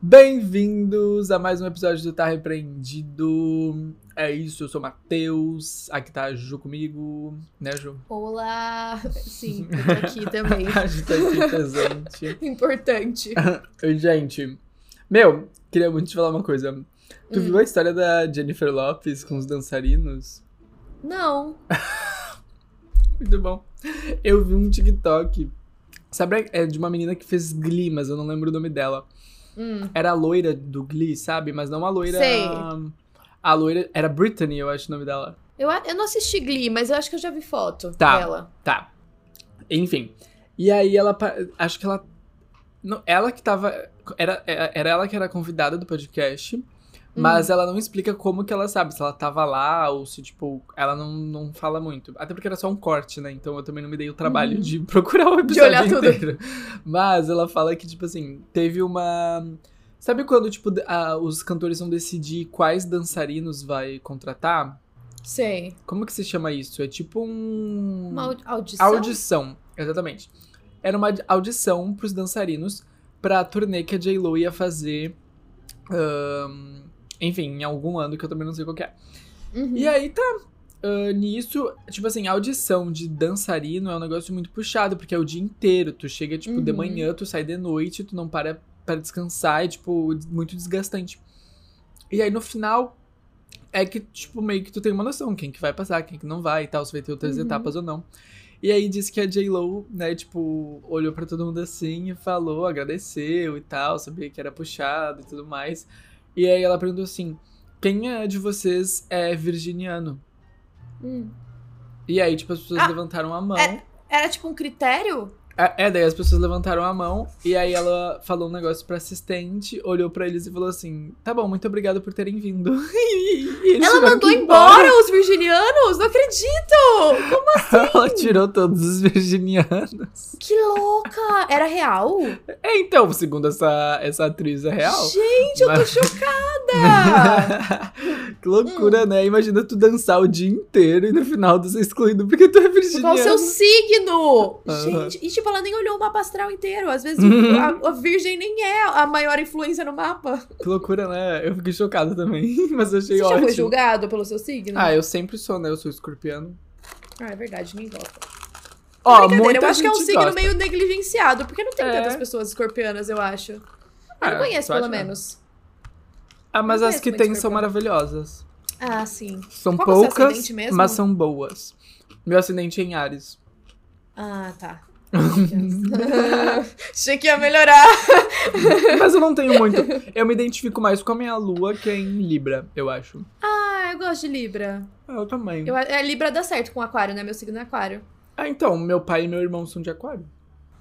Bem-vindos a mais um episódio do Tá Repreendido. É isso, eu sou o Matheus. Aqui tá a Ju comigo, né, Ju? Olá! Sim, eu tô aqui também. a gente tá aqui presente. Importante. Gente. Meu, queria muito te falar uma coisa. Tu Hum. viu a história da Jennifer Lopes com os dançarinos? Não. Muito bom. Eu vi um TikTok. Sabe, é de uma menina que fez Glee, mas eu não lembro o nome dela. Hum. Era a loira do Glee, sabe? Mas não a loira. Sei. A loira. Era Brittany, eu acho o nome dela. Eu, eu não assisti Glee, mas eu acho que eu já vi foto Tá. dela. Tá. Enfim. E aí ela. Acho que ela. Não, ela que tava. Era, era era ela que era convidada do podcast. Mas ela não explica como que ela sabe, se ela tava lá ou se, tipo, ela não, não fala muito. Até porque era só um corte, né? Então eu também não me dei o trabalho Uhum. de procurar o episódio olhar tudo. inteiro. Mas ela fala que, tipo assim, teve uma. Sabe quando, tipo, a- os cantores vão decidir quais dançarinos vai contratar? Sei. Como que se chama isso? É tipo um. Uma au- audição? Audição, exatamente. Era uma audição pros dançarinos pra turnê que a J-Lo ia fazer. ahn, enfim, em algum ano que eu também não sei qual que é. Uhum. E aí tá. ah, nisso, tipo assim, a audição de dançarino é um negócio muito puxado, porque é o dia inteiro. Tu chega, tipo, de Uhum. manhã, tu sai de noite, tu não para pra descansar, é, tipo, muito desgastante. E aí no final, é que, tipo, meio que tu tem uma noção, quem que vai passar, quem que não vai e tal, se vai ter outras Uhum. etapas ou não. E aí disse que a J-Lo, né, tipo, olhou pra todo mundo assim e falou, agradeceu e tal, sabia que era puxado e tudo mais. E aí ela perguntou assim, quem é de vocês é virginiano? Hum. E aí, tipo, as pessoas Ah, levantaram a mão. é- Era tipo um critério? É, daí as pessoas levantaram a mão e aí ela falou um negócio pra assistente, olhou pra eles e falou assim: Tá bom, muito obrigado por terem vindo. Ela mandou ir embora os virginianos? Não acredito! Como Ela tirou todos os virginianos. Que louca! Era real? É, então, segundo essa, essa atriz, é real. Gente, eu tô Mas- chocada! que loucura, né? Imagina tu dançar o dia inteiro e no final tu ser excluído porque tu é Qual virginiano. o seu signo? Aham. Gente, e tipo, ela nem olhou o mapa astral inteiro. Às vezes Uhum. a, a virgem nem é a maior influência no mapa. Que loucura, né? Eu fiquei chocado também, mas eu achei Você já ótimo. foi julgado pelo seu signo? Ah, eu sempre sou, né? Eu sou escorpiano. Ah, é verdade, ninguém gosta. Ó, Brincadeira, muita eu acho que é um signo gosta. meio negligenciado, porque não tem É. tantas pessoas escorpianas, eu acho. Eu Ah, não conheço, pelo acha? menos. Ah, mas as que tem são maravilhosas. Ah, sim. São Qual é poucas, mesmo? mas são boas. Meu ascendente é em Ares. Ah, tá. Achei que ia melhorar. mas eu não tenho muito. Eu me identifico mais com a minha lua, que é em Libra, eu acho. Ah, eu gosto de Libra. Ah, Eu também. Eu, é, Libra dá certo com aquário, né? Meu signo é aquário. Ah, então, meu pai e meu irmão são de aquário.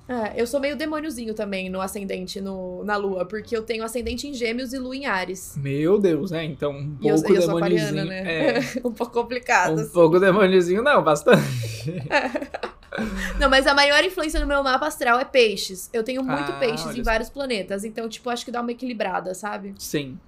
É, eu sou meio demôniozinho também no ascendente, no, na lua, porque eu tenho ascendente em gêmeos e lua em Ares. Meu Deus, né? Então, um eu, pouco e eu demôniozinho. né? É, um pouco complicado. um assim. pouco demôniozinho, não, bastante. Não, mas a maior influência no meu mapa astral é peixes. Eu tenho muito Ah, peixes em vários planetas, então, tipo, acho que dá uma equilibrada, sabe? Sim.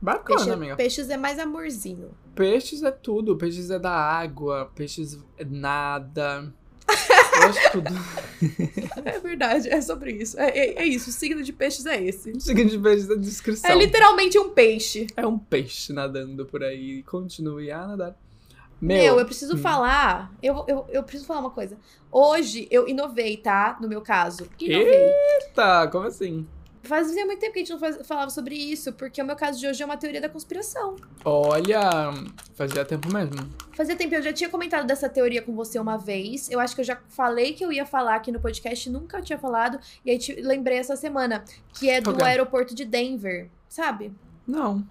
Bacana, Peixe- amiga. peixes é mais amorzinho. Peixes é tudo. Peixes é da água. Peixes é nada. Eu acho tudo. É verdade, é sobre isso. É, é- é isso, o signo de peixes é esse. O seguinte peixe da descrição. É literalmente um peixe. É um peixe nadando por aí. Continue a nadar. Meu, Meu, eu preciso hum. falar. Eu, eu, eu preciso falar uma coisa. Hoje eu inovei, tá? No meu caso. Inovei. Eita, como assim? Fazia muito tempo que a gente não faz- falava sobre isso, porque o meu caso de hoje é uma teoria da conspiração. Olha, fazia tempo mesmo. Fazia tempo, eu já tinha comentado dessa teoria com você uma vez. Eu acho que eu já falei que eu ia falar aqui no podcast, nunca tinha falado. E aí te lembrei essa semana, que é do Ok. aeroporto de Denver, sabe? Não,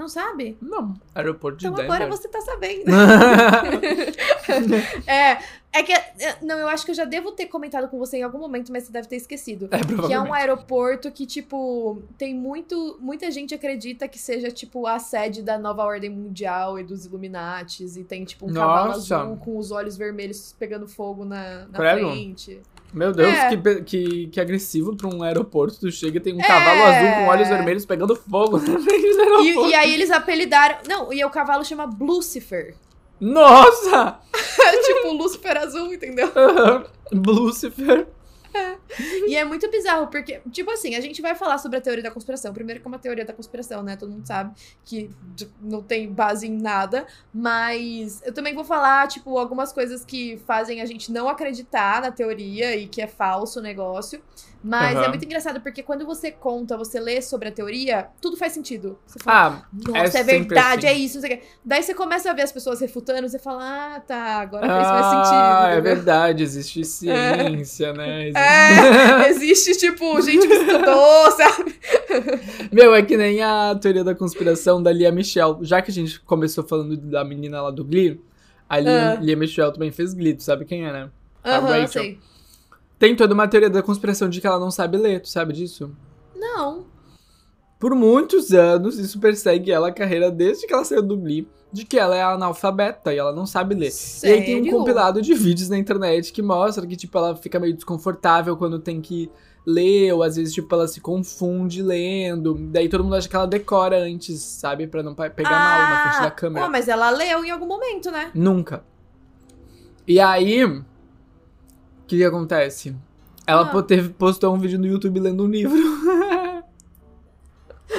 Não sabe? não. Aeroporto de Então Denver. agora você tá sabendo. é, é que. é, Não, eu acho que eu já devo ter comentado com você em algum momento, mas você deve ter esquecido. é, Que é um provavelmente. aeroporto que, tipo, tem muito. Muita gente acredita que seja, tipo, a sede da nova ordem mundial e dos Illuminates. E tem, tipo, um cavalo Nossa. azul com os olhos vermelhos pegando fogo na, na frente. Meu Deus, É. que, que, que agressivo pra um aeroporto. Tu chega e tem um É. cavalo azul com olhos vermelhos pegando fogo aeroporto. E, e aí eles apelidaram. Não, e o cavalo chama Lucifer. Nossa! tipo, Lucifer azul, entendeu? Lucifer. E é muito bizarro, porque, tipo assim, a gente vai falar sobre a teoria da conspiração. Primeiro que é uma teoria da conspiração, né? Todo mundo sabe que não tem base em nada. Mas eu também vou falar, tipo, algumas coisas que fazem a gente não acreditar na teoria e que é falso o negócio. Mas uhum. é muito engraçado porque quando você conta, você lê sobre a teoria, tudo faz sentido. Você fala, ah, nossa, é, é verdade, assim. é isso, não sei o quê. Daí você começa a ver as pessoas refutando, você fala, ah, tá, agora faz mais ah, sentido. Ah, é verdade, existe ciência, é. né? Existe... É, existe, tipo, gente que estudou, sabe? Meu, é que nem a teoria da conspiração da Lia Michelle. Já que a gente começou falando da menina lá do Glee, a Lia, uh. Lia Michelle também fez Glee, tu sabe quem é, né? A uh -huh, Rachel. Sei. Tem toda uma teoria da conspiração de que ela não sabe ler, tu sabe disso? Não. Por muitos anos, isso persegue ela a carreira desde que ela saiu do Glee, de que ela é analfabeta e ela não sabe ler. Sério? E aí tem um compilado de vídeos na internet que mostra que, tipo, ela fica meio desconfortável quando tem que ler, ou às vezes, tipo, ela se confunde lendo. Daí todo mundo acha que ela decora antes, sabe? Pra não pegar ah, mal na frente da ah, câmera. Pô, mas ela leu em algum momento, né? Nunca. E aí, que, que acontece? Ela ah. teve, postou um vídeo no YouTube lendo um livro.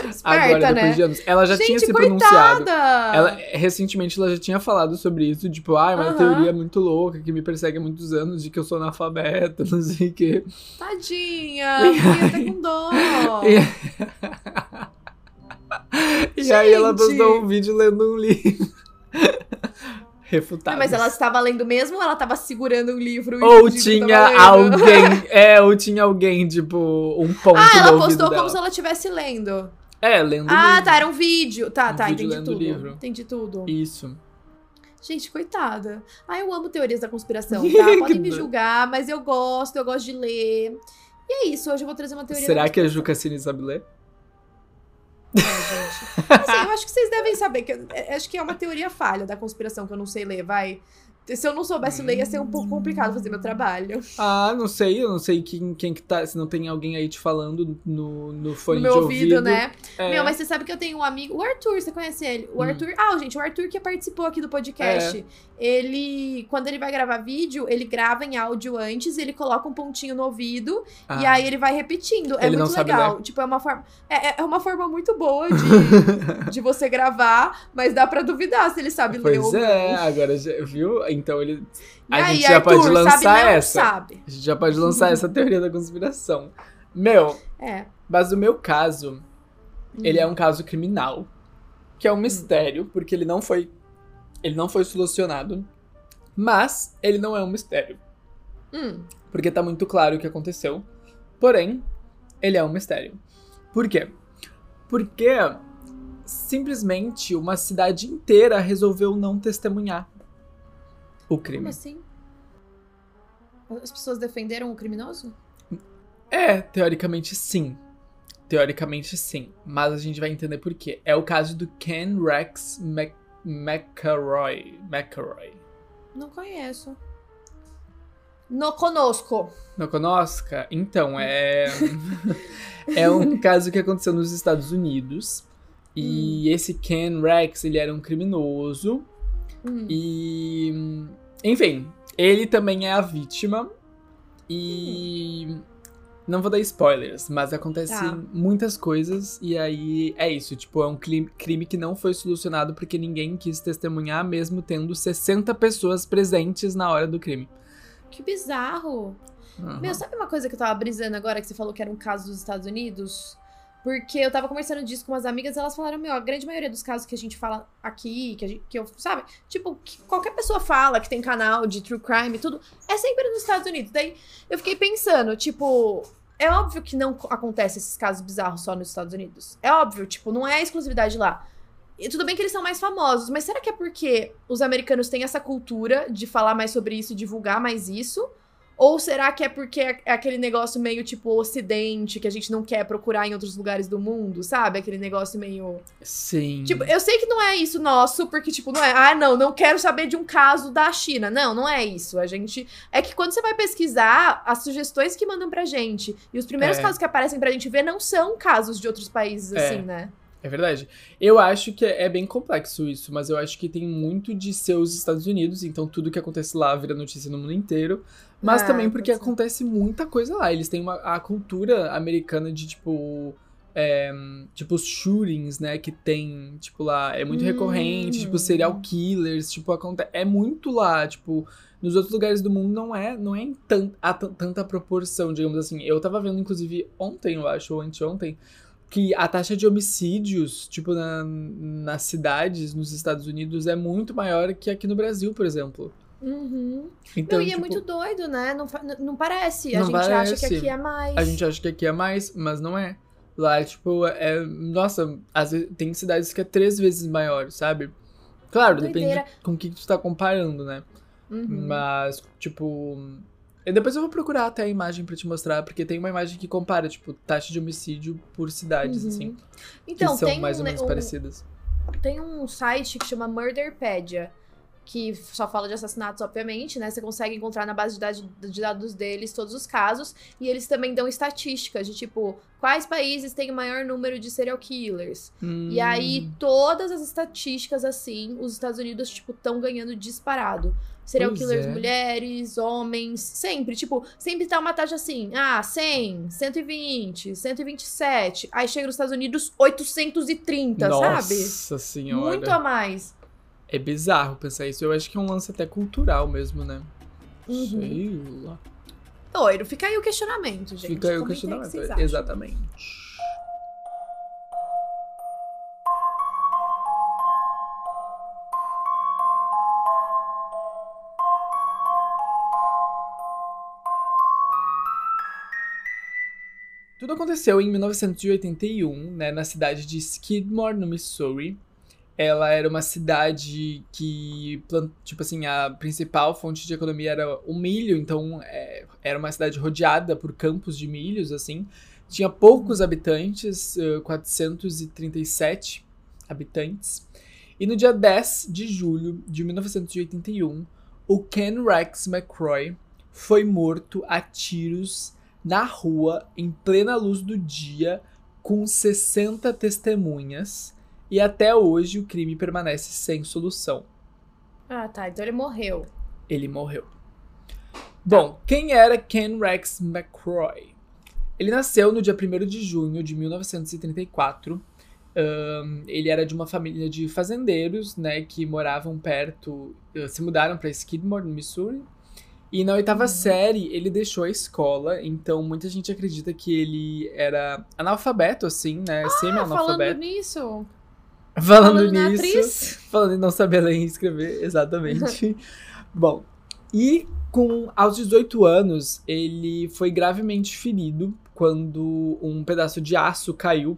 Esperta, Agora, depois né? de anos. Ela já Gente, tinha se coitada. pronunciado. Ela, recentemente ela já tinha falado sobre isso, tipo, ah, é uma teoria muito louca que me persegue há muitos anos de que eu sou analfabeta, não sei o quê. Tadinha, fiquei até com dó. E, e aí ela postou um vídeo lendo um livro refutadas. Mas ela estava lendo mesmo ou ela estava segurando um livro? Ou tinha alguém, é, ou tinha alguém, tipo, um ponto Ah, ela postou como se ela estivesse lendo. É, lendo Ah, livro. tá, era um vídeo. Tá, um tá, vídeo entendi tudo. Livro. Entendi tudo. Isso. Gente, coitada. Ah, eu amo teorias da conspiração, tá? Podem me julgar, mas eu gosto, eu gosto de ler. E é isso, hoje eu vou trazer uma teoria Será que a Juca Cine sabe ler? É, gente. Assim, eu acho que vocês devem saber que é, acho que é uma teoria falha da conspiração que eu não sei ler, vai. Se eu não soubesse ler, ia ser um pouco complicado fazer meu trabalho. Ah, não sei, eu não sei quem, quem que tá. Se não tem alguém aí te falando no, no fone no meu de ouvido. ouvido né? É. Meu, mas você sabe que eu tenho um amigo. O Arthur, você conhece ele? O hum. Arthur. Ah, gente, o Arthur que participou aqui do podcast. É. Ele. Quando ele vai gravar vídeo, ele grava em áudio antes, ele coloca um pontinho no ouvido ah. e aí ele vai repetindo. É ele muito legal. Tipo, é uma forma. É, é, é uma forma muito boa de, de você gravar, mas dá pra duvidar se ele sabe pois ler ou não. Pois é, agora viu? Então ele. A aí, gente já Arthur, pode lançar sabe essa. Sabe. A gente já pode lançar essa teoria da conspiração. Meu, é. mas o meu caso, ele é um caso criminal. Que é um hum. mistério, porque ele não foi. Ele não foi solucionado. Mas ele não é um mistério. Hum. Porque tá muito claro o que aconteceu. Porém, ele é um mistério. Por quê? Porque simplesmente uma cidade inteira resolveu não testemunhar o crime. Como assim? As pessoas defenderam o criminoso? É, teoricamente sim. Teoricamente sim. Mas a gente vai entender por quê. É o caso do Ken Rex Mc... McElroy. McElroy. Não conheço. No conosco. No conosca? Então, é. é um caso que aconteceu nos Estados Unidos. E hum. esse Ken Rex, ele era um criminoso. Hum. E. Enfim, ele também é a vítima. E. Hum. Não vou dar spoilers, mas acontecem tá. muitas coisas e aí é isso. Tipo, é um crime que não foi solucionado porque ninguém quis testemunhar, mesmo tendo 60 pessoas presentes na hora do crime. Que bizarro. Uhum. Meu, sabe uma coisa que eu tava brisando agora que você falou que era um caso dos Estados Unidos? Porque eu tava conversando disso com umas amigas elas falaram, meu, a grande maioria dos casos que a gente fala aqui, que, gente, que eu, sabe? Tipo, que qualquer pessoa fala que tem canal de true crime e tudo, é sempre nos Estados Unidos. Daí eu fiquei pensando, tipo, é óbvio que não acontece esses casos bizarros só nos Estados Unidos. É óbvio, tipo, não é exclusividade lá. E tudo bem que eles são mais famosos, mas será que é porque os americanos têm essa cultura de falar mais sobre isso, divulgar mais isso? Ou será que é porque é, é aquele negócio meio tipo ocidente, que a gente não quer procurar em outros lugares do mundo, sabe? Aquele negócio meio. Sim. Tipo, eu sei que não é isso nosso, porque, tipo, não é, ah, não, não quero saber de um caso da China. Não, não é isso. A gente. É que quando você vai pesquisar, as sugestões que mandam pra gente e os primeiros é. casos que aparecem pra gente ver não são casos de outros países, é. assim, né? É verdade. Eu acho que é bem complexo isso, mas eu acho que tem muito de ser os Estados Unidos, então tudo que acontece lá vira notícia no mundo inteiro. Mas É, também porque acontece muita coisa lá. Eles têm uma, a cultura americana de, tipo. é, tipo, os shootings, né? Que tem, tipo, lá. É muito Hum. recorrente, tipo, serial killers, tipo, acontece. É muito lá, tipo. Nos outros lugares do mundo não é, não é em tan, a tan- tanta proporção, digamos assim. Eu tava vendo, inclusive, ontem, eu acho, ou anteontem, que a taxa de homicídios, tipo, na, nas cidades, nos Estados Unidos, é muito maior que aqui no Brasil, por exemplo. Uhum. Então, não, e é tipo, muito doido, né? Não, não parece. A Não gente acha que parece. aqui é mais. a gente acha que aqui é mais, mas não é. Lá, tipo, é. Nossa, às vezes tem cidades que é três vezes maior, sabe? Claro, depende Doideira. com o que tu tá comparando, né? Uhum. Mas, tipo. e Depois eu vou procurar até a imagem pra te mostrar, porque tem uma imagem que compara, tipo, taxa de homicídio por cidades, Uhum. assim. Então, que são tem mais ou menos um- parecidas. tem um site que chama Murderpedia, que só fala de assassinatos, obviamente, né? Você consegue encontrar na base de dados, de dados deles todos os casos. E eles também dão estatísticas de tipo, quais países têm o maior número de serial killers. E aí, Hum. todas as estatísticas, assim, os Estados Unidos, tipo, estão ganhando disparado. Serial Pois killers, é. mulheres, homens, sempre, tipo, sempre tá uma taxa assim, ah, 100, 120, 127. Aí chega nos Estados Unidos, 830, sabe? Nossa senhora. Muito a mais. É bizarro pensar isso. Eu acho que é um lance até cultural mesmo, né? Uhum. Sei lá. Doido, fica aí o questionamento, gente. Fica aí o Comentem questionamento. que. Exatamente. Tudo aconteceu em 1981, né, na cidade de Skidmore, no Missouri. Ela era uma cidade que, tipo assim, a principal fonte de economia era o milho, então é, era uma cidade rodeada por campos de milhos, assim. Tinha poucos habitantes, eh, 437 habitantes. E no dia 10 de julho de 1981, o Ken Rex McCroy foi morto a tiros na rua, em plena luz do dia, com 60 testemunhas. E até hoje o crime permanece sem solução. Ah, tá. Então ele morreu. Ele morreu. Bom, quem era Ken Rex McCroy? Ele nasceu no dia 1 de junho de 1934. Ahn, ele era de uma família de fazendeiros, né, que moravam perto, eh, se mudaram para Skidmore, no Missouri. E na oitava Uhum. série ele deixou a escola, então muita gente acredita que ele era analfabeto, assim, né, Ah, falando semi-analfabeto. nisso. Falando, falando nisso, atriz. falando em não saber ler e escrever, exatamente. Bom, e com aos 18 anos, ele foi gravemente ferido quando um pedaço de aço caiu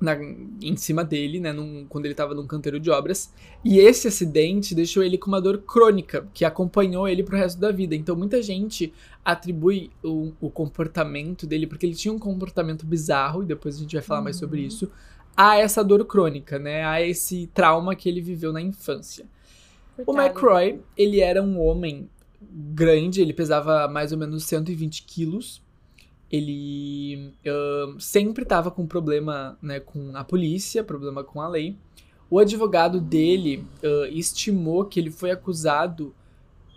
na- em cima dele, né, num- quando ele estava num canteiro de obras. E esse acidente deixou ele com uma dor crônica que acompanhou ele pro resto da vida. Então muita gente atribui o, o comportamento dele, porque ele tinha um comportamento bizarro, e depois a gente vai falar mais sobre Uhum. isso, a essa dor crônica, né, a esse trauma que ele viveu na infância. O Coitado. McCroy, ele era um homem grande, ele pesava mais ou menos 120 quilos. Ele ahn, sempre estava com problema né, com a polícia, problema com a lei. O advogado dele ah, estimou que ele foi acusado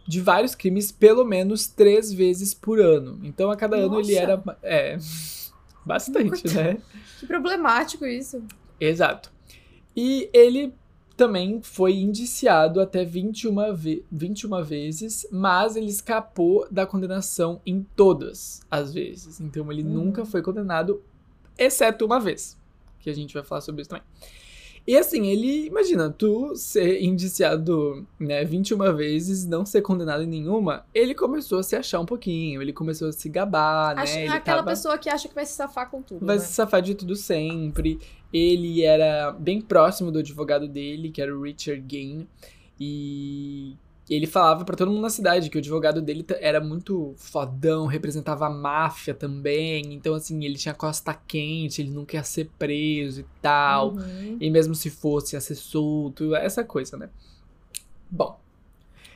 de vários crimes pelo menos três vezes por ano. Então, a cada ano ele Nossa. era. É. Bastante, né? Que problemático isso. Exato. E ele também foi indiciado até 21, ve 21 vezes, mas ele escapou da condenação em todas as vezes. Então ele Uhum. nunca foi condenado, exceto uma vez, que a gente vai falar sobre isso também. E assim, ele, imagina, tu ser indiciado, né, 21 vezes, não ser condenado em nenhuma, ele começou a se achar um pouquinho, ele começou a se gabar, Acho- né? Ele aquela tava... pessoa que acha que vai se safar com tudo. Vai né? se safar de tudo sempre. Ele era bem próximo do advogado dele, que era o Richard Gain. E ele falava pra todo mundo na cidade que o advogado dele era muito fodão, representava a máfia também. Então, assim, ele tinha costa quente, ele nunca ia ser preso e tal. Uhum. E mesmo se fosse, ia ser solto, essa coisa, né? Bom.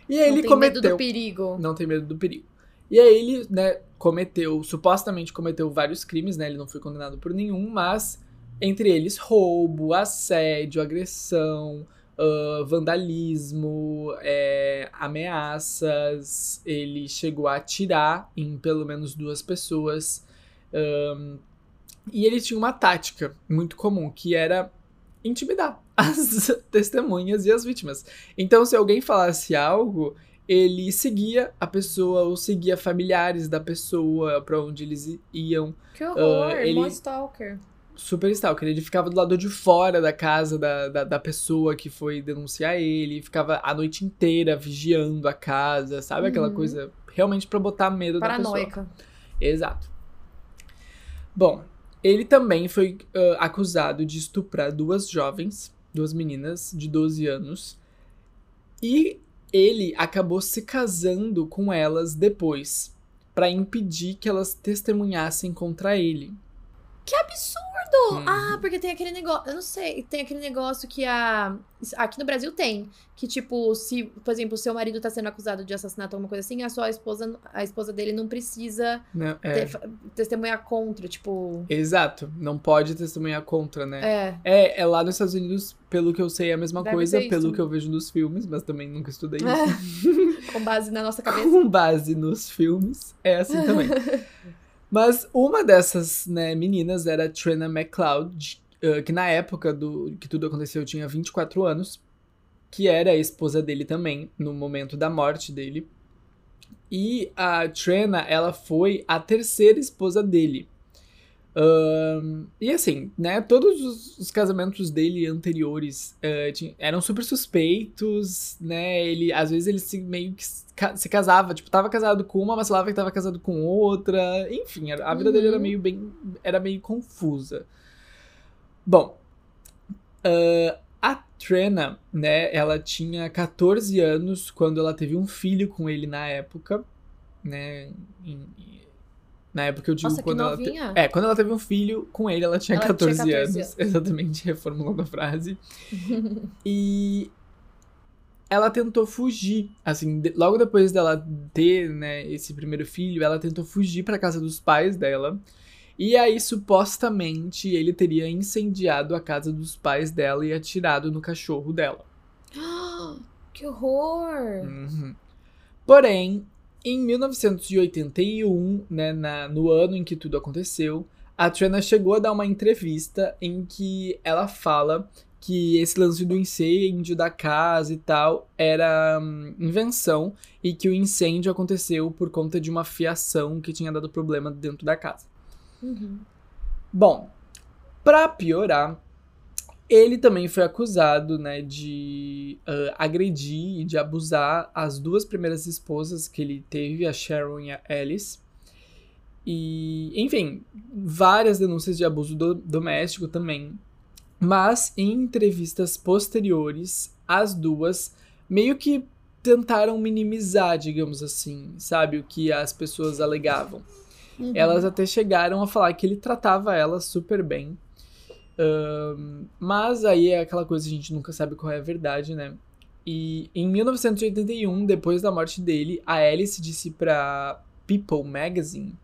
E aí Não ele tem cometeu. medo do perigo. Não tem medo do perigo. E aí ele, né, cometeu, supostamente cometeu vários crimes, né? Ele não foi condenado por nenhum, mas Entre eles, roubo, assédio, agressão, uh, vandalismo, é, ameaças. Ele chegou a atirar em pelo menos duas pessoas. Um, e ele tinha uma tática muito comum, que era intimidar as testemunhas e as vítimas. Então, se alguém falasse algo, ele seguia a pessoa ou seguia familiares da pessoa para onde eles iam. Que horror, uh, ele... stalker. Super stalker. Ele ficava do lado de fora da casa da, da, da, pessoa que foi denunciar ele, ficava a noite inteira vigiando a casa, sabe? Aquela uhum. coisa realmente para botar medo Paranoica. da pessoa. Exato. Bom, ele também foi uh, acusado de estuprar duas jovens, duas meninas de 12 anos. E ele acabou se casando com elas depois, para impedir que elas testemunhassem contra ele. Que absurdo! Uhum. Ah, porque tem aquele negócio. Eu não sei. Tem aquele negócio que a. Aqui no Brasil tem. Que, tipo, se, por exemplo, o seu marido tá sendo acusado de assassinato ou alguma coisa assim, a sua esposa, a esposa dele não precisa não, é. te, testemunhar contra, tipo. Exato. Não pode testemunhar contra, né? É. É, é lá nos Estados Unidos, pelo que eu sei, é a mesma Deve coisa, pelo que eu vejo nos filmes, mas também nunca estudei isso. Com base na nossa cabeça. Com base nos filmes. É assim também. Mas uma dessas né, meninas era Trina uh, que na época do que tudo aconteceu tinha 24 anos, que era a esposa dele também, no momento da morte dele. E a Trina, ela foi a terceira esposa dele. Uh, e assim, né? Todos os, os casamentos dele anteriores uh, eram super suspeitos, né? Ele, às vezes, ele se, meio que se casava, tipo, tava casado com uma, mas falava que tava casado com outra. Enfim, a, a vida uhum. dele era uhum. meio bem. Era meio confusa. Bom. Uh, a Trena, né? Ela tinha 14 anos quando ela teve um filho com ele na época, né? Em, na época eu digo Nossa, quando ela. Te... É, quando ela teve um filho com ele, ela tinha, ela 14, tinha 14 anos. anos. Exatamente, reformulando a frase. e ela tentou fugir. Assim, de... logo depois dela ter, né, esse primeiro filho, ela tentou fugir para casa dos pais dela. E aí, supostamente, ele teria incendiado a casa dos pais dela e atirado no cachorro dela. que horror! Uhum. Porém, em 1981, né, na, no ano em que tudo aconteceu, a Trina chegou a dar uma entrevista em que ela fala que esse lance do incêndio da casa e tal era hum, invenção e que o incêndio aconteceu por conta de uma fiação que tinha dado problema dentro da casa. Uhum. Bom, para piorar, ele também foi acusado, né, de uh, agredir e de abusar as duas primeiras esposas que ele teve, a Sharon e a Alice. E, enfim, várias denúncias de abuso do, doméstico também. Mas em entrevistas posteriores, as duas meio que tentaram minimizar, digamos assim, sabe, o que as pessoas alegavam. Uhum. Elas até chegaram a falar que ele tratava elas super bem mas aí é aquela coisa que a gente nunca sabe qual é a verdade, né? E em 1981, depois da morte dele, a Alice disse pra People Magazine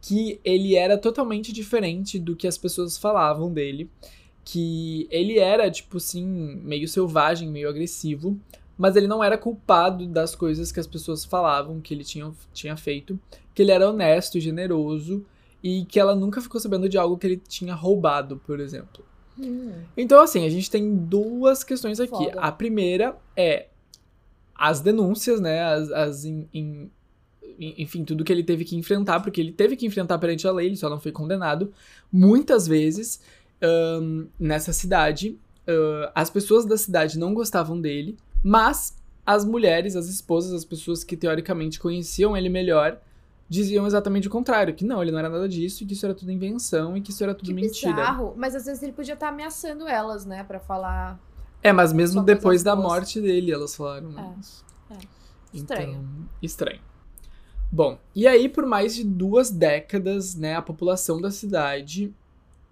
que ele era totalmente diferente do que as pessoas falavam dele. Que ele era, tipo assim, meio selvagem, meio agressivo. Mas ele não era culpado das coisas que as pessoas falavam que ele tinha, tinha feito. Que ele era honesto, generoso e que ela nunca ficou sabendo de algo que ele tinha roubado, por exemplo. Hum. Então, assim, a gente tem duas questões aqui. Foda. A primeira é as denúncias, né? As, as in, in, enfim, tudo que ele teve que enfrentar, porque ele teve que enfrentar perante a lei, ele só não foi condenado. Muitas vezes um, nessa cidade, uh, as pessoas da cidade não gostavam dele, mas as mulheres, as esposas, as pessoas que teoricamente conheciam ele melhor, diziam exatamente o contrário, que não, ele não era nada disso, e que isso era tudo invenção e que isso era tudo que mentira. Bizarro, mas às vezes ele podia estar ameaçando elas, né, para falar. É, mas mesmo depois da morte dele, elas falaram é. isso. É. Estranho. Então, estranho. Bom, e aí por mais de duas décadas, né, a população da cidade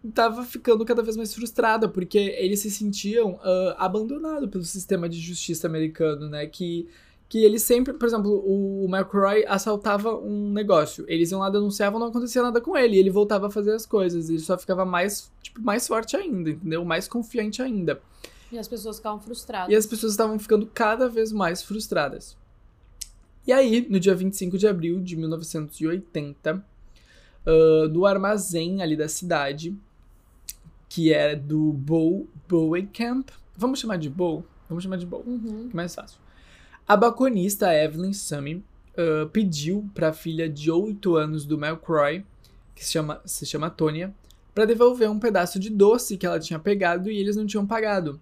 estava ficando cada vez mais frustrada, porque eles se sentiam uh, abandonados pelo sistema de justiça americano, né, que que eles sempre, por exemplo, o McCroy assaltava um negócio, eles iam lá denunciavam, não acontecia nada com ele, e ele voltava a fazer as coisas, ele só ficava mais, tipo, mais forte ainda, entendeu? Mais confiante ainda. E as pessoas ficavam frustradas. E as pessoas estavam ficando cada vez mais frustradas. E aí, no dia 25 de abril de 1980, uh, do armazém ali da cidade, que era do Bow Bowie Camp, vamos chamar de Bow? Vamos chamar de Bow, Uhum. que é mais fácil. A balconista Evelyn Summy uh, pediu para a filha de 8 anos do McCroy, que se chama, se chama Tônia, para devolver um pedaço de doce que ela tinha pegado e eles não tinham pagado.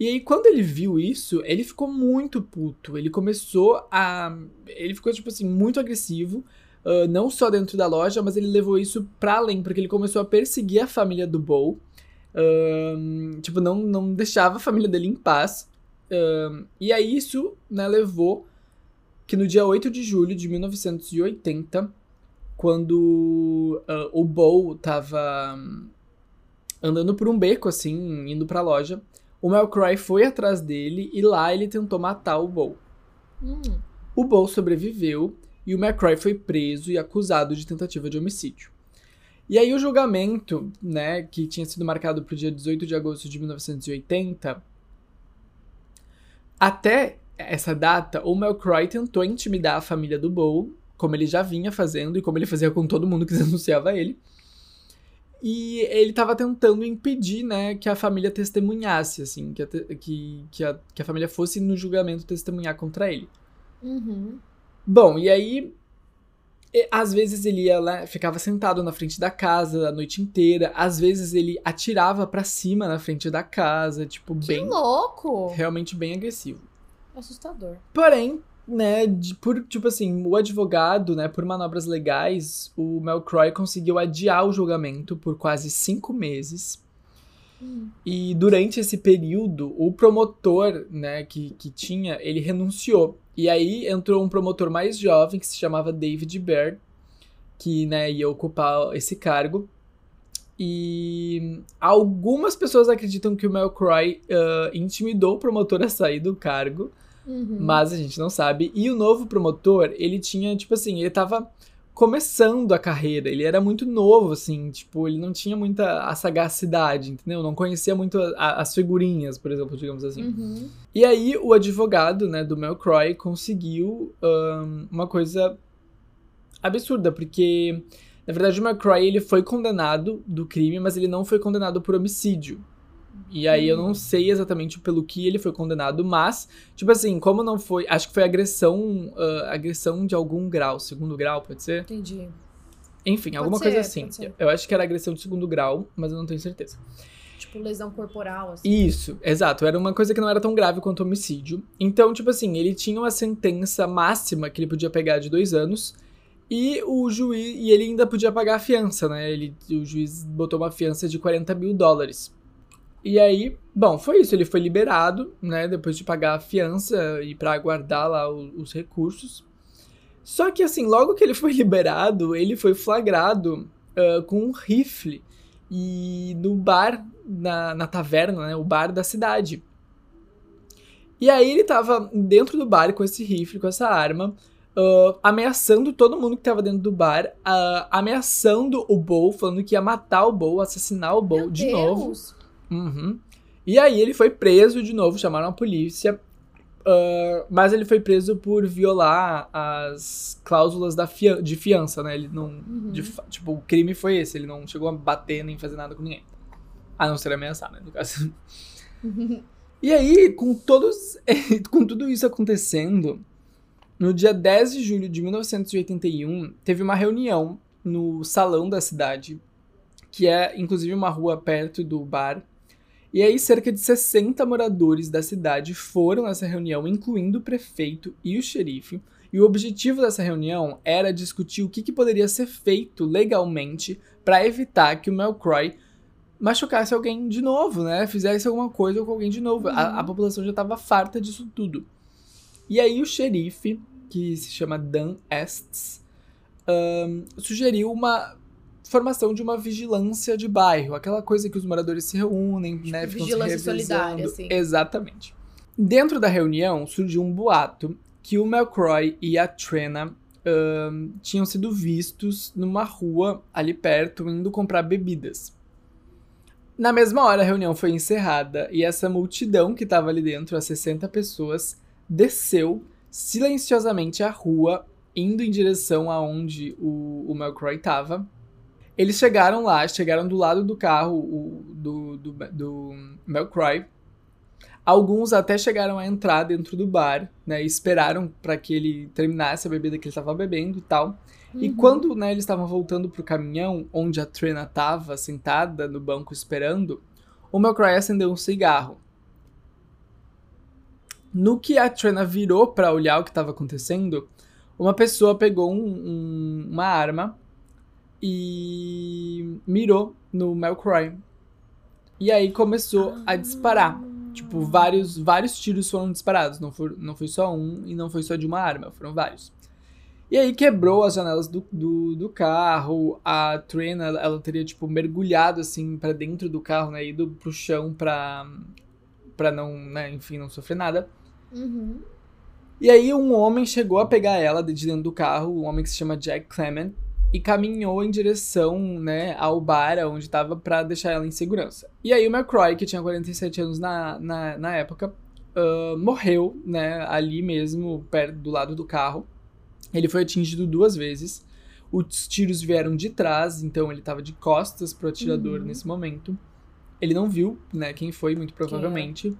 E aí, quando ele viu isso, ele ficou muito puto. Ele começou a. Ele ficou, tipo assim, muito agressivo. uh, não só dentro da loja, mas ele levou isso pra além, porque ele começou a perseguir a família do Bow. Ahn, tipo, não, não deixava a família dele em paz. E aí isso né, levou que no dia 8 de julho de 1980, quando ah, o Bow tava hum, andando por um beco, assim, indo pra loja, o Melcroy foi atrás dele e lá ele tentou matar o Bow. Hum. O Bow sobreviveu e o McCroy foi preso e acusado de tentativa de homicídio. E aí o julgamento, né, que tinha sido marcado para o dia 18 de agosto de 1980, até essa data, o McCroy tentou intimidar a família do Bow, como ele já vinha fazendo e como ele fazia com todo mundo que denunciava ele. E ele estava tentando impedir, né, que a família testemunhasse, assim, que a, que, que, a, que a família fosse no julgamento testemunhar contra ele. Uhum. Bom, e aí. E- Às vezes ele ia lá, ficava sentado na frente da casa a noite inteira. Às vezes ele atirava pra cima na frente da casa, tipo, Que bem. louco! Realmente bem agressivo. Assustador. Porém, né, de- por, tipo assim, o advogado, né, por manobras legais, o Melcroy conseguiu adiar o julgamento por quase cinco meses. Hum. E durante esse período, o promotor, né, que, que tinha, ele renunciou. E aí entrou um promotor mais jovem que se chamava David Baird, que, né, ia ocupar esse cargo. E algumas pessoas acreditam que o Melcroy ah, intimidou o promotor a sair do cargo, Uhum. mas a gente não sabe. E o novo promotor, ele tinha, tipo assim, ele tava começando a carreira, ele era muito novo, assim, tipo, ele não tinha muita a sagacidade, entendeu? Não conhecia muito a- a- as figurinhas, por exemplo, digamos assim. Uhum. E aí o advogado, né, do Melcroy conseguiu ahn, uma coisa absurda, porque na verdade o Melcroy ele foi condenado do crime, mas ele não foi condenado por homicídio. E aí eu não sei exatamente pelo que ele foi condenado, mas tipo assim, como não foi, acho que foi agressão, ah, agressão de algum grau, segundo grau, pode ser? Entendi. Enfim, Pode alguma ser, coisa assim. Eu acho que era agressão de segundo grau, mas eu não tenho certeza. Tipo, lesão corporal, assim. Isso, exato. Era uma coisa que não era tão grave quanto homicídio. Então, tipo assim, ele tinha uma sentença máxima que ele podia pegar de dois anos. E o juiz. E ele ainda podia pagar a fiança, né? Ele, o juiz botou uma fiança de 40 mil dólares. E aí, bom, foi isso. Ele foi liberado, né? Depois de pagar a fiança e pra aguardar lá o- os recursos. Só que, assim, logo que ele foi liberado, ele foi flagrado ah, com um rifle e no bar, na, na taverna, né, o bar da cidade. E aí ele tava dentro do bar com esse rifle, com essa arma, ah, ameaçando todo mundo que tava dentro do bar, ah, ameaçando o Bow, falando que ia matar o Bow, assassinar o Bow Meu de Deus. novo. Uhum. E aí ele foi preso de novo, chamaram a polícia. ah, mas ele foi preso por violar as cláusulas da fian- de fiança, né? Ele não. Uhum. de tipo, o crime foi esse, ele não chegou a bater nem fazer nada com ninguém. A não ser ameaçar, né? No caso. E aí, com todos. com tudo isso acontecendo, no dia 10 de julho de 1981, teve uma reunião no salão da cidade, que é inclusive uma rua perto do bar. E aí, cerca de 60 moradores da cidade foram nessa reunião, incluindo o prefeito e o xerife. E o objetivo dessa reunião era discutir o que, que poderia ser feito legalmente para evitar que o Melcroy machucasse alguém de novo, né? Fizesse alguma coisa com alguém de novo. A, a população já estava farta disso tudo. E aí o xerife, que se chama Dan Estes, ahn, sugeriu uma formação de uma vigilância de bairro, aquela coisa que os moradores se reúnem, né? Ficam vigilância se solidária, assim. Exatamente. Dentro da reunião surgiu um boato que o McCroy e a Trena um, tinham sido vistos numa rua ali perto indo comprar bebidas. Na mesma hora, a reunião foi encerrada e essa multidão que estava ali dentro, as 60 pessoas, desceu silenciosamente a rua, indo em direção aonde o, o McCroy estava. Eles chegaram lá, chegaram do lado do carro o, do, do, do McCroy. Alguns até chegaram a entrar dentro do bar, né? E esperaram para que ele terminasse a bebida que ele estava bebendo e tal. Uhum. E quando né, eles estavam voltando pro caminhão, onde a Trina estava sentada no banco esperando, o McCroy acendeu um cigarro. No que a Trina virou para olhar o que estava acontecendo, uma pessoa pegou um, um, uma arma e mirou no Melcroy. E aí começou ah. a disparar. Tipo, vários, vários tiros foram disparados. Não foi, não foi só um e não foi só de uma arma, foram vários. E aí quebrou as janelas do, do, do carro. A Trina, ela, ela teria, tipo, mergulhado, assim, para dentro do carro, né? Ido pro chão pra, pra não, né, enfim, não sofrer nada. Uhum. E aí um homem chegou a pegar ela de dentro do carro, um homem que se chama Jack Clement, e caminhou em direção, né, ao bar onde estava para deixar ela em segurança. E aí o McCroy, que tinha 47 anos na, na, na época, uh, morreu, né, ali mesmo, perto do lado do carro. Ele foi atingido duas vezes. Os tiros vieram de trás, então ele estava de costas pro atirador uhum. nesse momento. Ele não viu, né, quem foi, muito provavelmente.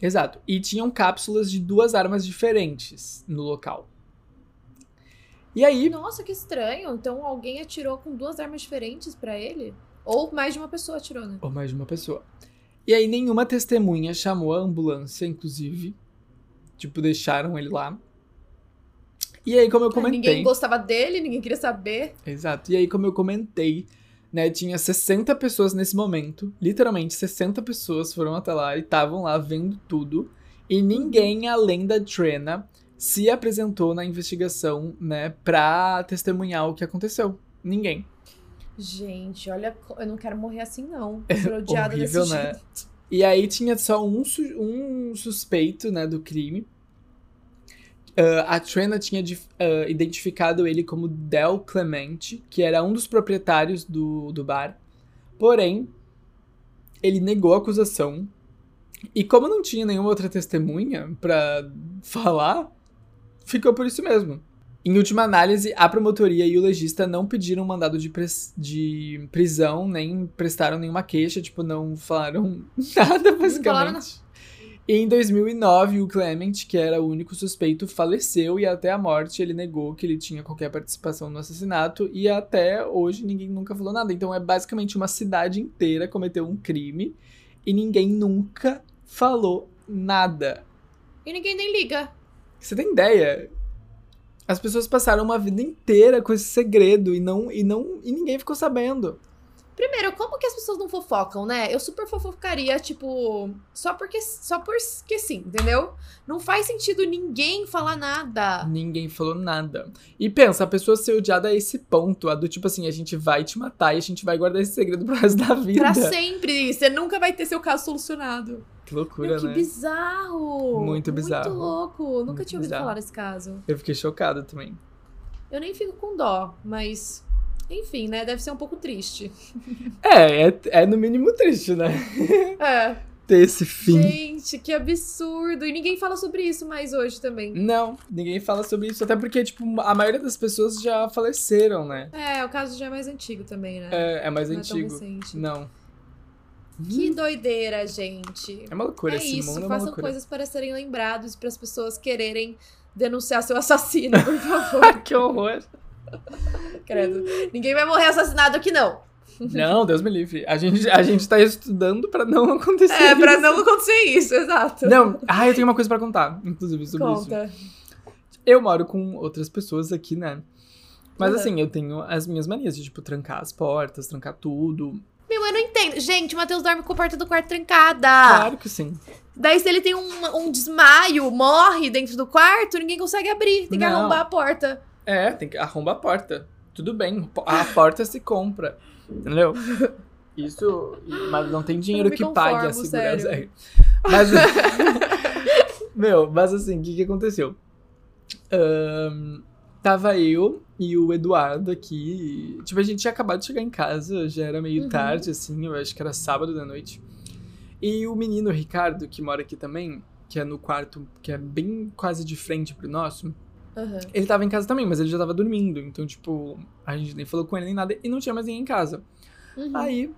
Exato. E tinham cápsulas de duas armas diferentes no local. E aí. Nossa, que estranho. Então alguém atirou com duas armas diferentes para ele? Ou mais de uma pessoa atirou, né? Ou mais de uma pessoa. E aí nenhuma testemunha chamou a ambulância, inclusive. Tipo, deixaram ele lá. E aí, como eu comentei. Ninguém gostava dele, ninguém queria saber. Exato. E aí, como eu comentei, né, tinha 60 pessoas nesse momento. Literalmente, 60 pessoas foram até lá e estavam lá vendo tudo. E ninguém, além da Trena, se apresentou na investigação, né, pra testemunhar o que aconteceu. Ninguém. Gente, olha, eu não quero morrer assim, não. Ser odiada Horrível, desse né? jeito. E aí tinha só um, um suspeito, né, do crime. Uh, a Trena tinha uh, identificado ele como Del Clemente, que era um dos proprietários do, do bar. Porém, ele negou a acusação. E como não tinha nenhuma outra testemunha para falar, ficou por isso mesmo. Em última análise, a promotoria e o legista não pediram mandado de, de prisão, nem prestaram nenhuma queixa, tipo, não falaram nada, basicamente. E em 2009, o Clement, que era o único suspeito, faleceu e até a morte ele negou que ele tinha qualquer participação no assassinato e até hoje ninguém nunca falou nada. Então é basicamente uma cidade inteira cometeu um crime e ninguém nunca falou nada. E ninguém nem liga. Você tem ideia? As pessoas passaram uma vida inteira com esse segredo e não e não e ninguém ficou sabendo. Primeiro, como que as pessoas não fofocam, né? Eu super fofocaria, tipo, só porque só porque sim, entendeu? Não faz sentido ninguém falar nada. Ninguém falou nada. E pensa, a pessoa ser odiada a esse ponto, a do tipo assim, a gente vai te matar e a gente vai guardar esse segredo pro resto da vida. Pra sempre. Você nunca vai ter seu caso solucionado. Que loucura, Meu, que né? Que bizarro. Muito bizarro. Muito louco. Nunca Muito tinha ouvido bizarro. falar desse caso. Eu fiquei chocado também. Eu nem fico com dó, mas enfim, né? Deve ser um pouco triste. É, é, é no mínimo triste, né? É. Ter esse fim. Gente, que absurdo. E ninguém fala sobre isso mais hoje também. Não, ninguém fala sobre isso. Até porque, tipo, a maioria das pessoas já faleceram, né? É, o caso já é mais antigo também, né? É, é mais Não antigo. É tão recente. Não. Que doideira, gente. É uma loucura é esse isso, mundo. É façam loucura. coisas para serem lembrados e para as pessoas quererem denunciar seu assassino, por favor. que horror. Credo. Ninguém vai morrer assassinado aqui, não. Não, Deus me livre. A gente, a gente tá estudando pra não acontecer É, isso. pra não acontecer isso, exato. Não, ah, eu tenho uma coisa pra contar, inclusive, sobre Conta. isso. Eu moro com outras pessoas aqui, né? Mas Uhum. assim, eu tenho as minhas manias de, tipo, trancar as portas, trancar tudo. Meu, eu não entendo. Gente, o Matheus dorme com a porta do quarto trancada. Claro que sim. Daí, se ele tem um, um desmaio, morre dentro do quarto, ninguém consegue abrir. Tem que Não. arrombar a porta. É, tem que arrombar a porta. Tudo bem, a porta se compra. Entendeu? Isso. Mas não tem dinheiro que pague a conformo, segurança. sério. Mas. Meu, mas assim, o que, que aconteceu? ahn, tava eu e o Eduardo aqui. Tipo, a gente tinha acabado de chegar em casa, já era meio Uhum. tarde, assim, eu acho que era sábado da noite. E o menino Ricardo, que mora aqui também, que é no quarto, que é bem quase de frente pro nosso, Aham. ele tava em casa também, mas ele já tava dormindo. Então, tipo, a gente nem falou com ele nem nada e não tinha mais ninguém em casa. Uhum. Aí.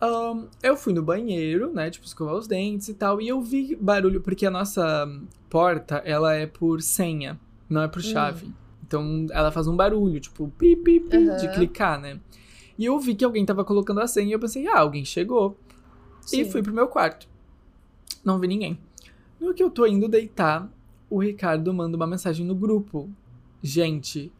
ahn, eu fui no banheiro, né? Tipo, escovar os dentes e tal. E eu vi barulho, porque a nossa porta, ela é por senha, não é por chave. Então ela faz um barulho, tipo, pi, pi, pi, Aham. de clicar, né? E eu vi que alguém tava colocando a senha e eu pensei, ah, alguém chegou. Sim. E fui pro meu quarto. Não vi ninguém. No que eu tô indo deitar, o Ricardo manda uma mensagem no grupo. Gente,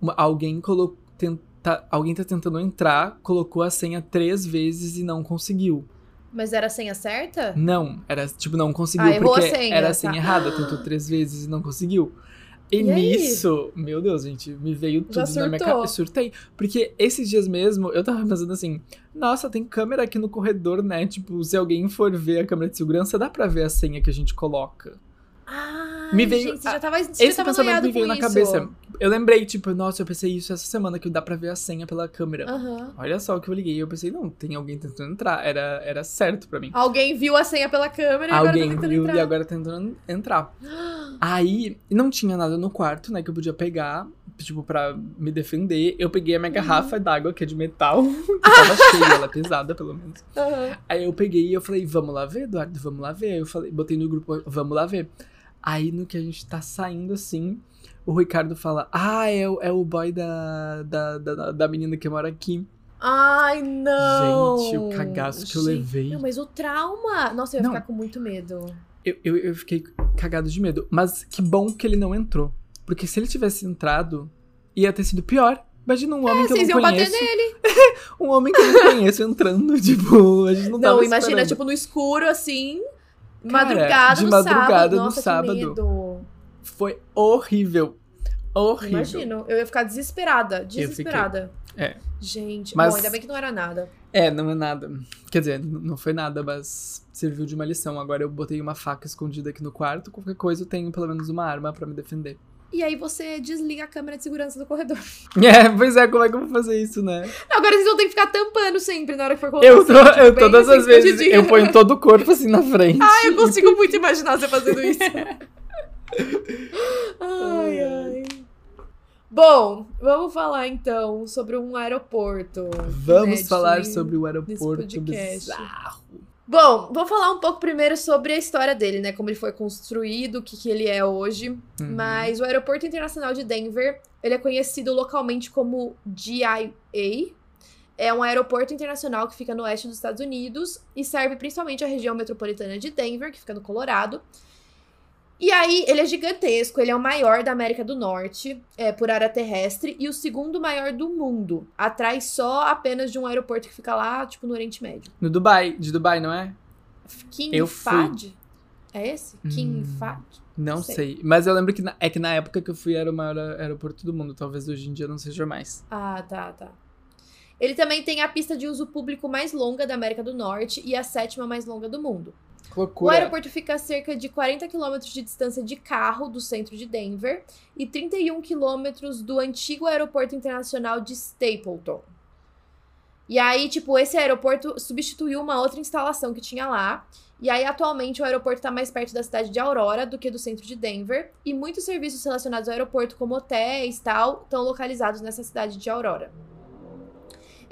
uma- alguém colocou. Tenta, alguém tá tentando entrar, colocou a senha três vezes e não conseguiu. Mas era a senha certa? Não, era tipo, não conseguiu, Ah, errou a porque senha, era a tá. senha errada, tentou três vezes e não conseguiu. E, E nisso, meu Deus, gente, me veio tudo na minha cabeça. Surtei. Porque esses dias mesmo, eu tava pensando assim, nossa, tem câmera aqui no corredor, né? Tipo, se alguém for ver a câmera de segurança, dá pra ver a senha que a gente coloca. Ah, Me veio- gente, você já tava, você Esse já pensamento me veio na isso. cabeça. Eu lembrei, tipo, nossa, eu pensei isso essa semana, que dá pra ver a senha pela câmera. Aham. Olha só o que eu liguei. Eu pensei, não, tem alguém tentando entrar. Era, era certo pra mim. Alguém viu a senha pela câmera e Alguém agora tá viu entrar. e agora tá tentando entrar. Aí, não tinha nada no quarto, né, que eu podia pegar, tipo, pra me defender. Eu peguei a minha Uhum. garrafa d'água, que é de metal, que tava cheia, ela é pesada, pelo menos. Aham. Aí eu peguei e eu falei, vamos lá ver, Eduardo, vamos lá ver. Aí eu falei, botei no grupo, vamos lá ver. Aí, no que a gente tá saindo, assim, o Ricardo fala, ah, é, o- é o boy da, da, da, da menina que mora aqui. Ai, não! Gente, o cagaço que eu levei. Não, mas o trauma! Nossa, eu ia Não. ficar com muito medo. Eu, eu, eu fiquei cagado de medo. Mas que bom que ele não entrou. Porque se ele tivesse entrado, ia ter sido pior. Imagina um homem que eu É, Vocês não iam bater conheço. nele. Um homem que eu não conheço entrando, tipo, a gente não Não, imagina, esperando. tipo, no escuro, assim, Cara, madrugada de no madrugada sábado. no Nossa, sábado. medo. Foi horrível. Horrível. Imagino, eu ia ficar desesperada, desesperada. É. Gente, Mas- bom, ainda bem que não era nada. É, não é nada. Quer dizer, não foi nada, mas serviu de uma lição. Agora eu botei uma faca escondida aqui no quarto. Qualquer coisa eu tenho pelo menos uma arma pra me defender. E aí você desliga a câmera de segurança do corredor. É, pois é, como é que eu vou fazer isso, né? Agora vocês vão ter que ficar tampando sempre na hora que for colocar Eu, tô, cinto, eu bem todas assim, as vezes, escondidinho. eu ponho todo o corpo assim na frente. Ai, eu consigo muito imaginar você fazendo isso. ai, ai. Bom, vamos falar então sobre um aeroporto. Vamos né, falar sobre o aeroporto bizarro. Bom, vou falar um pouco primeiro sobre a história dele, né? Como ele foi construído, o que, que ele é hoje. Uhum. Mas o Aeroporto Internacional de Denver, ele é conhecido localmente como GIA. É um aeroporto internacional que fica no oeste dos Estados Unidos e serve principalmente a região metropolitana de Denver, que fica no Colorado. E aí, ele é gigantesco, ele é o maior da América do Norte, é, por área terrestre, e o segundo maior do mundo. Atrás só apenas de um aeroporto que fica lá, tipo, no Oriente Médio. No Dubai, de Dubai, não é? King Eu fui. Fad? É esse? King Hum. Fad? Não Sei. sei. Mas eu lembro que na, é que na época que eu fui era o maior aeroporto do mundo. Talvez hoje em dia não seja mais. Ah, tá, tá. Ele também tem a pista de uso público mais longa da América do Norte e a sétima mais longa do mundo. O aeroporto fica a cerca de 40 quilômetros de distância de carro do centro de Denver e 31 quilômetros do antigo aeroporto internacional de Stapleton. E aí, tipo, esse aeroporto substituiu uma outra instalação que tinha lá. E aí, atualmente, o aeroporto está mais perto da cidade de Aurora do que do centro de Denver. E muitos serviços relacionados ao aeroporto, como hotéis e tal, estão localizados nessa cidade de Aurora.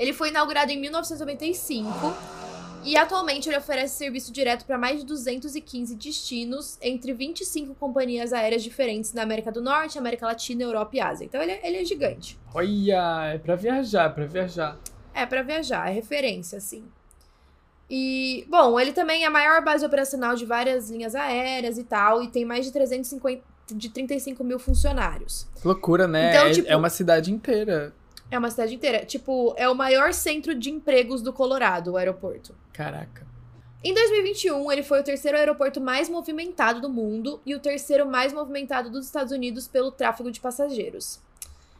Ele foi inaugurado em 1995 e atualmente ele oferece serviço direto para mais de 215 destinos entre 25 companhias aéreas diferentes na América do Norte, América Latina, Europa e Ásia. Então ele é, ele é gigante. Olha, é pra viajar, é pra viajar. É para viajar, é referência, assim. E, bom, ele também é a maior base operacional de várias linhas aéreas e tal, e tem mais de 350, de 35 mil funcionários. Que loucura, né? Então, é, tipo- é uma cidade inteira. É uma cidade inteira. Tipo, é o maior centro de empregos do Colorado, o aeroporto. Caraca. Em 2021, ele foi o terceiro aeroporto mais movimentado do mundo e o terceiro mais movimentado dos Estados Unidos pelo tráfego de passageiros.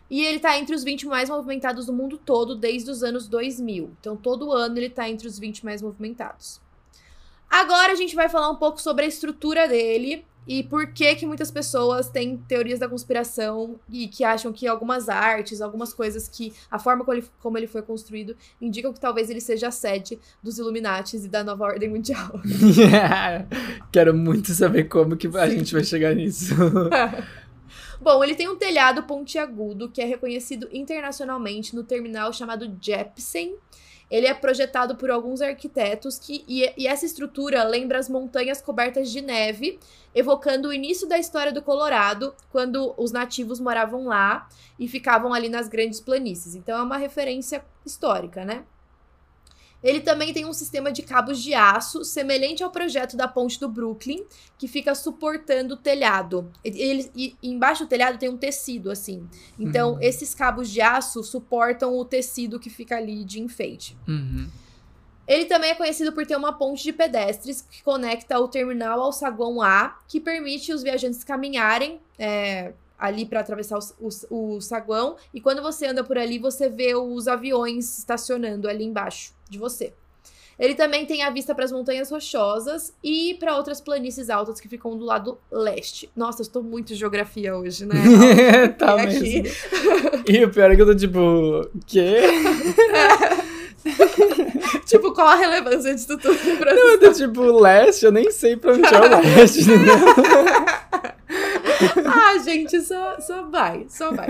E ele tá entre os 20 mais movimentados do mundo todo desde os anos 2000. Então, todo ano ele tá entre os 20 mais movimentados. Agora a gente vai falar um pouco sobre a estrutura dele e por que que muitas pessoas têm teorias da conspiração e que acham que algumas artes, algumas coisas que a forma como ele, como ele foi construído indicam que talvez ele seja a sede dos Illuminatis e da nova ordem mundial. Quero muito saber como que a Sim. gente vai chegar nisso. Bom, ele tem um telhado pontiagudo que é reconhecido internacionalmente no terminal chamado Jepsen, ele é projetado por alguns arquitetos que e, e, essa estrutura lembra as montanhas cobertas de neve, evocando o início da história do Colorado, quando os nativos moravam lá e ficavam ali nas grandes planícies. Então é uma referência histórica, né? Ele também tem um sistema de cabos de aço, semelhante ao projeto da ponte do Brooklyn, que fica suportando o telhado. Ele, e, embaixo do telhado tem um tecido, assim. Então, uhum. esses cabos de aço suportam o tecido que fica ali de enfeite. Uhum. Ele também é conhecido por ter uma ponte de pedestres que conecta o terminal ao saguão A, que permite os viajantes caminharem é, ali para atravessar o, o, o, saguão. E quando você anda por ali, você vê os aviões estacionando ali embaixo de você. Ele também tem a vista para as montanhas rochosas e para outras planícies altas que ficam do lado leste. Nossa, eu estou muito geografia hoje, né? tá mesmo. e o pior é que eu tô tipo, quê? tipo, qual a relevância disso tudo pra Não, eu tô tipo, leste, eu nem sei pra onde é o leste, entendeu? ah, gente, só, só vai, só vai.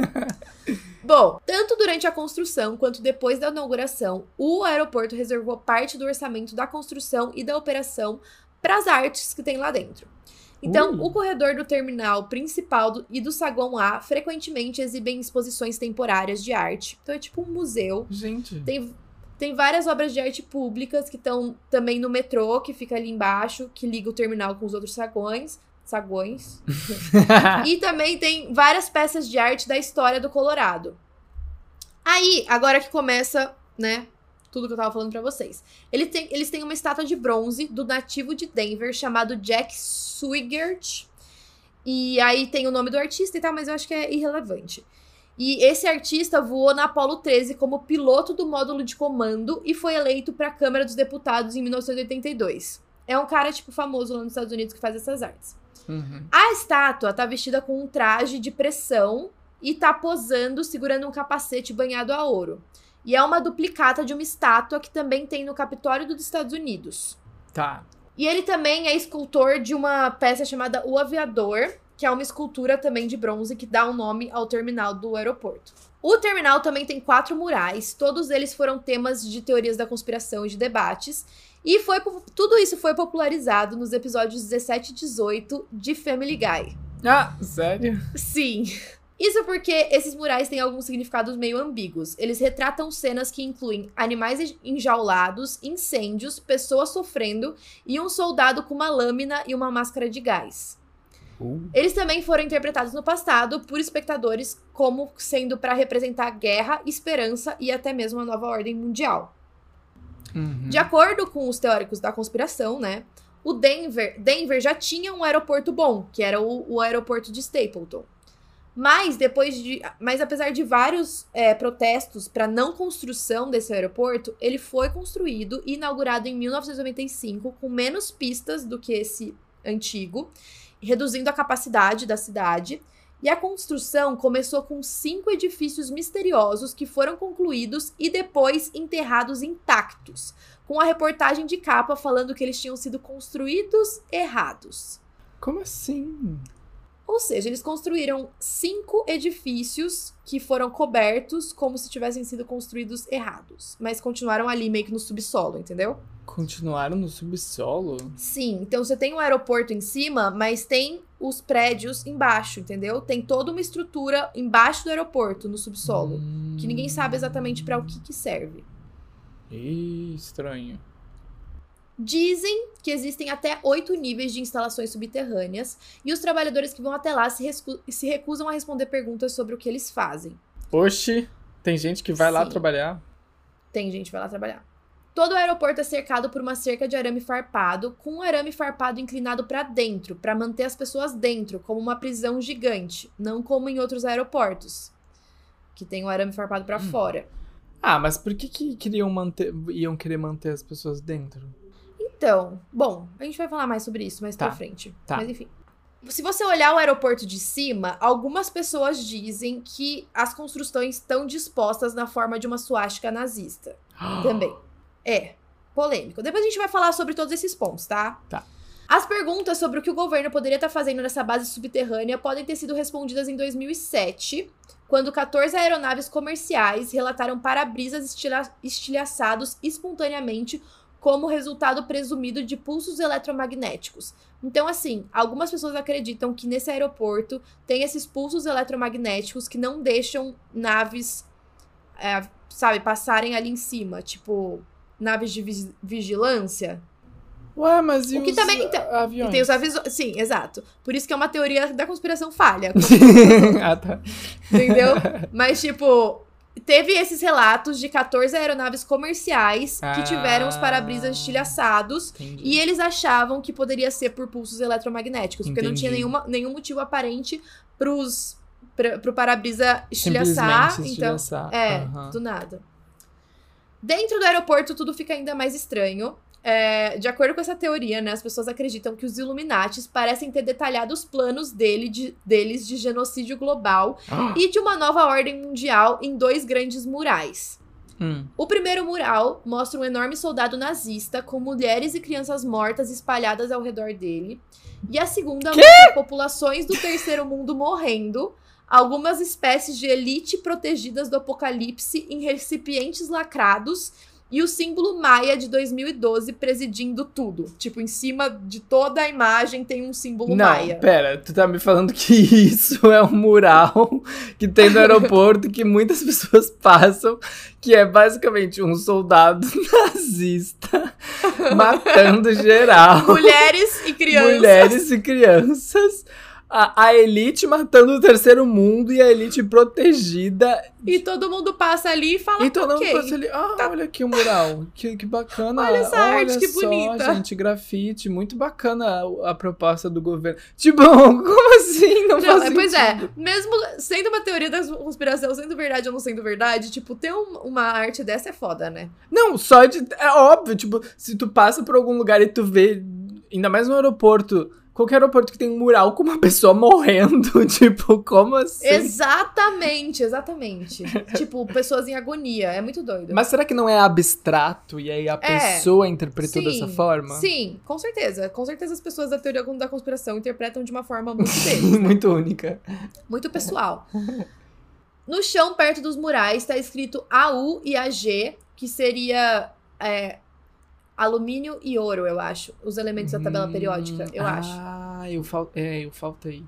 Bom, tanto durante a construção quanto depois da inauguração, o aeroporto reservou parte do orçamento da construção e da operação para as artes que tem lá dentro. Então, uh. o corredor do terminal principal do, e do saguão A frequentemente exibem exposições temporárias de arte. Então, é tipo um museu. Gente. Tem, tem várias obras de arte públicas que estão também no metrô, que fica ali embaixo, que liga o terminal com os outros saguões saguões. e também tem várias peças de arte da história do Colorado. Aí, agora que começa, né, tudo que eu tava falando para vocês. Ele tem, eles têm uma estátua de bronze do nativo de Denver chamado Jack Swigert. E aí tem o nome do artista e tal, mas eu acho que é irrelevante. E esse artista voou na Apollo 13 como piloto do módulo de comando e foi eleito para a Câmara dos Deputados em 1982. É um cara, tipo, famoso lá nos Estados Unidos que faz essas artes. Uhum. A estátua tá vestida com um traje de pressão e tá posando segurando um capacete banhado a ouro. E é uma duplicata de uma estátua que também tem no Capitólio dos Estados Unidos. Tá. E ele também é escultor de uma peça chamada O Aviador, que é uma escultura também de bronze que dá o um nome ao terminal do aeroporto. O terminal também tem quatro murais, todos eles foram temas de teorias da conspiração e de debates, e foi tudo isso foi popularizado nos episódios 17 e 18 de Family Guy. Ah, sério? Sim. Isso porque esses murais têm alguns significados meio ambíguos. Eles retratam cenas que incluem animais enjaulados, incêndios, pessoas sofrendo e um soldado com uma lâmina e uma máscara de gás. Uh. Eles também foram interpretados no passado por espectadores como sendo para representar guerra, esperança e até mesmo a nova ordem mundial. Uhum. De acordo com os teóricos da conspiração, né? O Denver, Denver já tinha um aeroporto bom, que era o, o aeroporto de Stapleton. Mas depois de, mas apesar de vários é, protestos para não construção desse aeroporto, ele foi construído e inaugurado em 1995 com menos pistas do que esse antigo, reduzindo a capacidade da cidade e a construção começou com cinco edifícios misteriosos que foram concluídos e depois enterrados intactos, com a reportagem de capa falando que eles tinham sido construídos errados. Como assim? Ou seja, eles construíram cinco edifícios que foram cobertos como se tivessem sido construídos errados, mas continuaram ali meio que no subsolo, entendeu? Continuaram no subsolo? Sim, então você tem um aeroporto em cima, mas tem os prédios embaixo, entendeu? Tem toda uma estrutura embaixo do aeroporto, no subsolo, hum... que ninguém sabe exatamente para o que, que serve. Ih, estranho. Dizem que existem até oito níveis de instalações subterrâneas e os trabalhadores que vão até lá se, se recusam a responder perguntas sobre o que eles fazem. Oxi, tem gente que vai Sim. lá trabalhar? Tem gente que vai lá trabalhar. Todo o aeroporto é cercado por uma cerca de arame farpado, com um arame farpado inclinado para dentro, para manter as pessoas dentro, como uma prisão gigante, não como em outros aeroportos, que tem o arame farpado para hum. fora. Ah, mas por que, que queriam manter, iam querer manter as pessoas dentro? Então, bom, a gente vai falar mais sobre isso mais Tá. pra frente. Tá. Mas enfim. Se você olhar o aeroporto de cima, algumas pessoas dizem que as construções estão dispostas na forma de uma suástica nazista. Também. É. Polêmico. Depois a gente vai falar sobre todos esses pontos, tá? Tá. As perguntas sobre o que o governo poderia estar fazendo nessa base subterrânea podem ter sido respondidas em 2007, quando 14 aeronaves comerciais relataram para-brisas estila- estilhaçados espontaneamente como resultado presumido de pulsos eletromagnéticos. Então, assim, algumas pessoas acreditam que nesse aeroporto tem esses pulsos eletromagnéticos que não deixam naves, é, sabe, passarem ali em cima, tipo naves de vi- vigilância. Ué, mas e O que os também- então, aviões? tem os avisos. Sim, exato. Por isso que é uma teoria da conspiração falha. ah, tá. Entendeu? Mas, tipo, teve esses relatos de 14 aeronaves comerciais que Ah. tiveram os para-brisas estilhaçados. Entendi. E eles achavam que poderia ser por pulsos eletromagnéticos, porque não tinha Entendi. nenhuma, nenhum motivo aparente pros, pra, pro para-brisa estilhaçar. Então, estilhaçar. é, Aham. do nada. Dentro do aeroporto, tudo fica ainda mais estranho. É, de acordo com essa teoria, né, as pessoas acreditam que os Illuminates parecem ter detalhado os planos dele de- deles de genocídio global Ah, e de uma nova ordem mundial em dois grandes murais. hum. O primeiro mural mostra um enorme soldado nazista com mulheres e crianças mortas espalhadas ao redor dele. E a segunda mostra populações do terceiro mundo morrendo, algumas espécies de elite protegidas do apocalipse em recipientes lacrados e o símbolo maia de 2012 presidindo tudo. Tipo, em cima de toda a imagem tem um símbolo Não, maia. pera, tu tá me falando que isso é um mural que tem no aeroporto que muitas pessoas passam, que é basicamente um soldado nazista matando geral. Mulheres e crianças. Mulheres e crianças. A, a elite matando o terceiro mundo e a elite protegida. E todo mundo passa ali e fala, E todo mundo ok. passa ali. Ah, olha aqui o mural. Que, que bacana. Olha essa arte, que só, bonita." gente, grafite. Muito bacana a, a proposta do governo. Tipo, como assim? Não, Não, faz é, pois é, sentido. mesmo sendo uma teoria da conspiração, sendo verdade ou não sendo verdade, tipo, ter um- uma arte dessa é foda, né? Não, só de. É óbvio, tipo, se tu passa por algum lugar e tu vê, ainda mais no aeroporto, qualquer aeroporto que tem um mural com uma pessoa morrendo, tipo, como assim? Exatamente, exatamente. tipo, pessoas em agonia. É muito doido. Mas será que não é abstrato e aí a É. pessoa interpretou Sim, dessa forma? Sim, com certeza. Com certeza as pessoas da teoria da conspiração interpretam de uma forma muito deles, né? Muito única. Muito pessoal. No chão, perto dos murais, tá escrito AU e AG, que seria é, alumínio e ouro, eu acho. Os elementos da tabela Hum, periódica, eu acho. Ah, eu fal... é, eu faltei.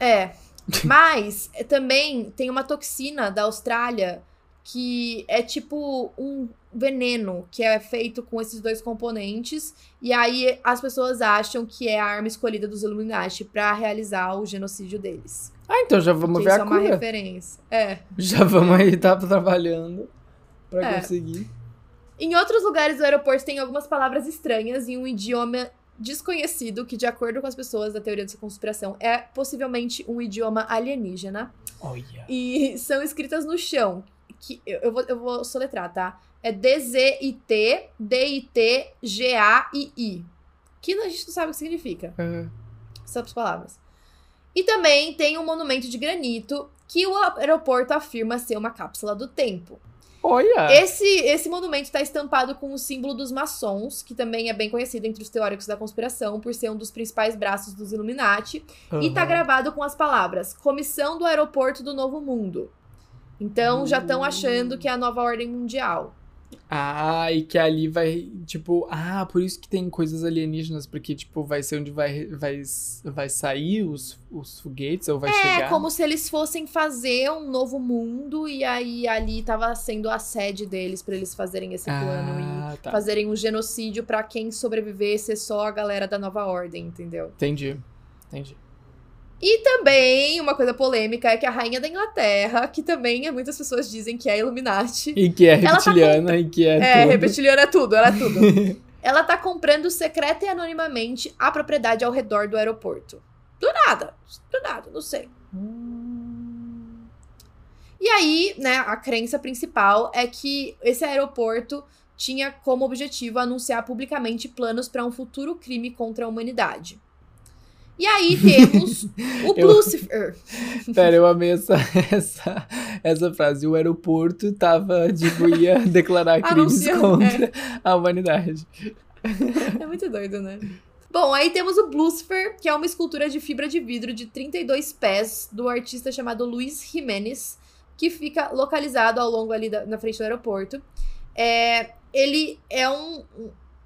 É. Mas é, também tem uma toxina da Austrália que é tipo um veneno que é feito com esses dois componentes. E aí as pessoas acham que é a arma escolhida dos Illuminati pra realizar o genocídio deles. Ah, então já vamos Que ver isso a é uma cura. referência. É. Já vamos aí, tá trabalhando pra É. conseguir. Em outros lugares do aeroporto tem algumas palavras estranhas em um idioma desconhecido, que, de acordo com as pessoas da teoria dessa conspiração, é possivelmente um idioma alienígena. Olha. E são escritas no chão. Que eu, eu vou, eu vou soletrar, tá? É D-Z-I-T, D-I-T-G-A-I-I. Que a gente não sabe o que significa É. essas palavras. E também tem um monumento de granito que o aeroporto afirma ser uma cápsula do tempo. Olha. Esse, esse monumento está estampado com o símbolo dos maçons, que também é bem conhecido entre os teóricos da conspiração por ser um dos principais braços dos Illuminati. E tá Aham. gravado com as palavras Comissão do Aeroporto do Novo Mundo. Então já estão Hum. achando que é a nova ordem mundial. Ah, e que ali vai, tipo, ah, por isso que tem coisas alienígenas, porque, tipo, vai ser onde vai, vai, vai sair os, os foguetes, ou vai É chegar. como se eles fossem fazer um novo mundo e aí ali tava sendo a sede deles pra eles fazerem esse plano Ah, e tá. fazerem um genocídio pra quem sobreviver ser só a galera da nova ordem, entendeu? Entendi. Entendi. E também, uma coisa polêmica é que a rainha da Inglaterra, que também muitas pessoas dizem que é Illuminati, E que é tá reptiliana e que é. é, tudo. reptiliana é tudo, ela é tudo. ela tá comprando secreta e anonimamente a propriedade ao redor do aeroporto. Do nada, do nada, não sei. E aí, né, a crença principal é que esse aeroporto tinha como objetivo anunciar publicamente planos para um futuro crime contra a humanidade. E aí temos o Lucifer. Pera, eu amei essa, essa, essa frase. O aeroporto tava, tipo, ia declarar crimes Anunciando, contra a humanidade. É muito doido, né? Bom, aí temos o Lucifer, que é uma escultura de fibra de vidro de 32 pés do artista chamado Luiz Jimenez, que fica localizado ao longo ali da- na frente do aeroporto. É, ele é um.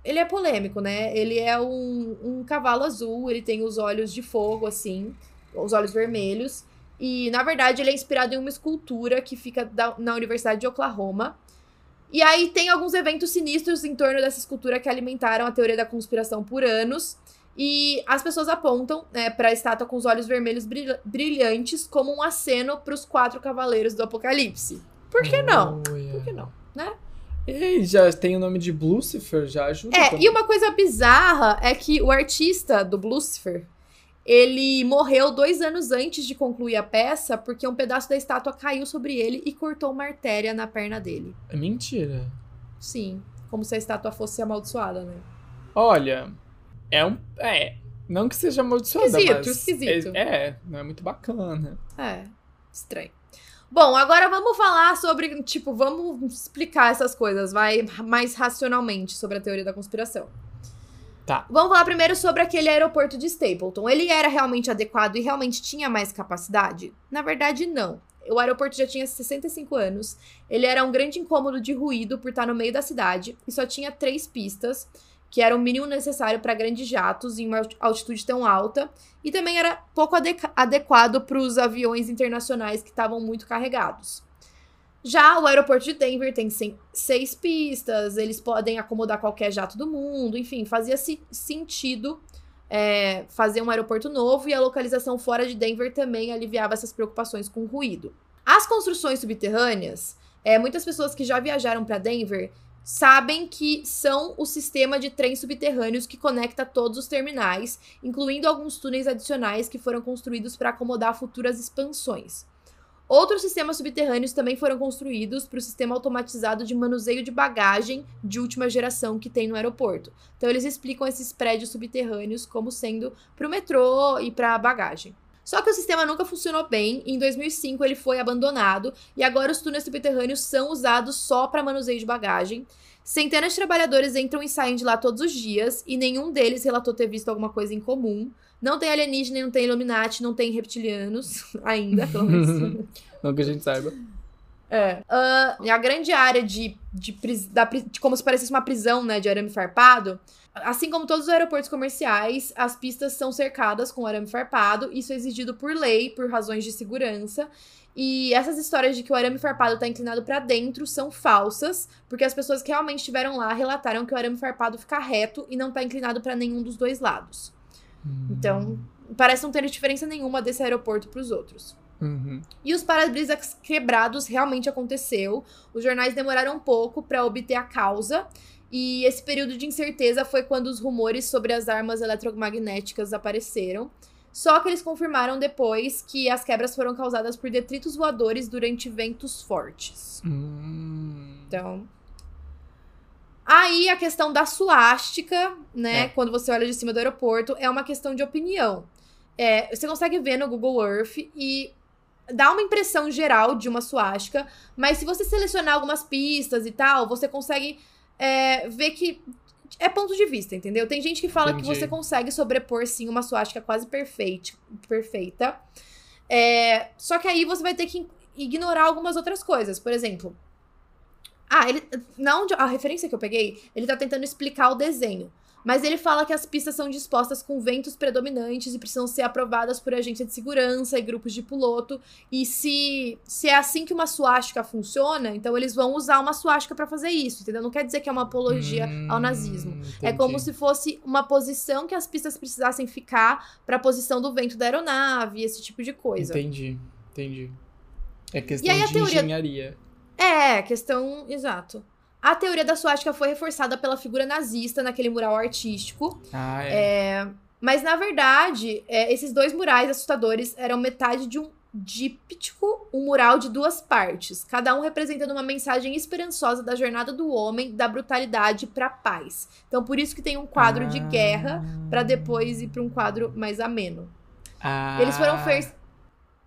Ele é polêmico, né? Ele é um, um cavalo azul, ele tem os olhos de fogo, assim, os olhos vermelhos. E, na verdade, ele é inspirado em uma escultura que fica da- na Universidade de Oklahoma. E aí tem alguns eventos sinistros em torno dessa escultura que alimentaram a teoria da conspiração por anos. E as pessoas apontam né, para a estátua com os olhos vermelhos brilha- brilhantes como um aceno para os quatro cavaleiros do Apocalipse. Por que não? Olha. Por que não? E já tem o nome de Lucifer, já ajuda. É, também. e uma coisa bizarra é que o artista do Lucifer, ele morreu dois anos antes de concluir a peça porque um pedaço da estátua caiu sobre ele e cortou uma artéria na perna dele. É mentira. Sim, como se a estátua fosse amaldiçoada, né? Olha, é um. É. Não que seja amaldiçoada, Esquisito, mas. esquisito. É, é, não é muito bacana. É, estranho. Bom, agora vamos falar sobre, tipo, vamos explicar essas coisas, vai mais racionalmente sobre a teoria da conspiração. Tá. Vamos falar primeiro sobre aquele aeroporto de Stapleton. Ele era realmente adequado e realmente tinha mais capacidade? Na verdade, não. O aeroporto já tinha 65 anos, ele era um grande incômodo de ruído por estar no meio da cidade e só tinha três pistas, que era o mínimo necessário para grandes jatos em uma altitude tão alta, e também era pouco adequa- adequado para os aviões internacionais que estavam muito carregados. Já o aeroporto de Denver tem seis pistas, eles podem acomodar qualquer jato do mundo, enfim, fazia se- sentido é, fazer um aeroporto novo e a localização fora de Denver também aliviava essas preocupações com ruído. As construções subterrâneas, é, muitas pessoas que já viajaram para Denver sabem que são o sistema de trens subterrâneos que conecta todos os terminais, incluindo alguns túneis adicionais que foram construídos para acomodar futuras expansões. Outros sistemas subterrâneos também foram construídos para o sistema automatizado de manuseio de bagagem de última geração que tem no aeroporto. Então eles explicam esses prédios subterrâneos como sendo para o metrô e para bagagem. Só que o sistema nunca funcionou bem. Em 2005 ele foi abandonado e agora os túneis subterrâneos são usados só para manuseio de bagagem. Centenas de trabalhadores entram e saem de lá todos os dias e nenhum deles relatou ter visto alguma coisa em comum. Não tem alienígena, não tem Illuminati, não tem reptilianos ainda, pelo menos. Não que a gente saiba. É. Ah, a grande área de, de, pris- da, de como se parecesse uma prisão, né, de arame farpado. Assim como todos os aeroportos comerciais, as pistas são cercadas com arame farpado. Isso é exigido por lei, por razões de segurança. E essas histórias de que o arame farpado está inclinado para dentro são falsas, porque as pessoas que realmente estiveram lá relataram que o arame farpado fica reto e não está inclinado para nenhum dos dois lados. Então, parece não ter diferença nenhuma desse aeroporto para os outros. Uhum. E os para-brisas quebrados realmente aconteceu. Os jornais demoraram um pouco para obter a causa. E esse período de incerteza foi quando os rumores sobre as armas eletromagnéticas apareceram. Só que eles confirmaram depois que as quebras foram causadas por detritos voadores durante ventos fortes. Hum. Então. Aí a questão da suástica, né? É. Quando você olha de cima do aeroporto, é uma questão de opinião. É, você consegue ver no Google Earth e dá uma impressão geral de uma suástica, mas se você selecionar algumas pistas e tal, você consegue é, ver que é ponto de vista, entendeu? Tem gente que fala que Entendi. você consegue sobrepor sim uma suástica quase perfeita, perfeita. É, só que aí você vai ter que ignorar algumas outras coisas. Por exemplo, ah, ele. Não, a referência que eu peguei, ele tá tentando explicar o desenho. Mas ele fala que as pistas são dispostas com ventos predominantes e precisam ser aprovadas por agência de segurança e grupos de piloto. E se, se é assim que uma suástica funciona, então eles vão usar uma suástica pra fazer isso, entendeu? Não quer dizer que é uma apologia ao Hum, nazismo. É entendi. como se fosse uma posição que as pistas precisassem ficar pra posição do vento da aeronave, esse tipo de coisa. Entendi, entendi. É questão a de teoria- engenharia. É, questão. Exato. A teoria da suástica foi reforçada pela figura nazista naquele mural artístico. Ah, é. É, mas, na verdade, é, esses dois murais assustadores eram metade de um díptico, um mural de duas partes, cada um representando uma mensagem esperançosa da jornada do homem, da brutalidade para a paz. Então, por isso que tem um quadro ah. de guerra para depois ir para um quadro mais ameno. Ah. Eles foram feitos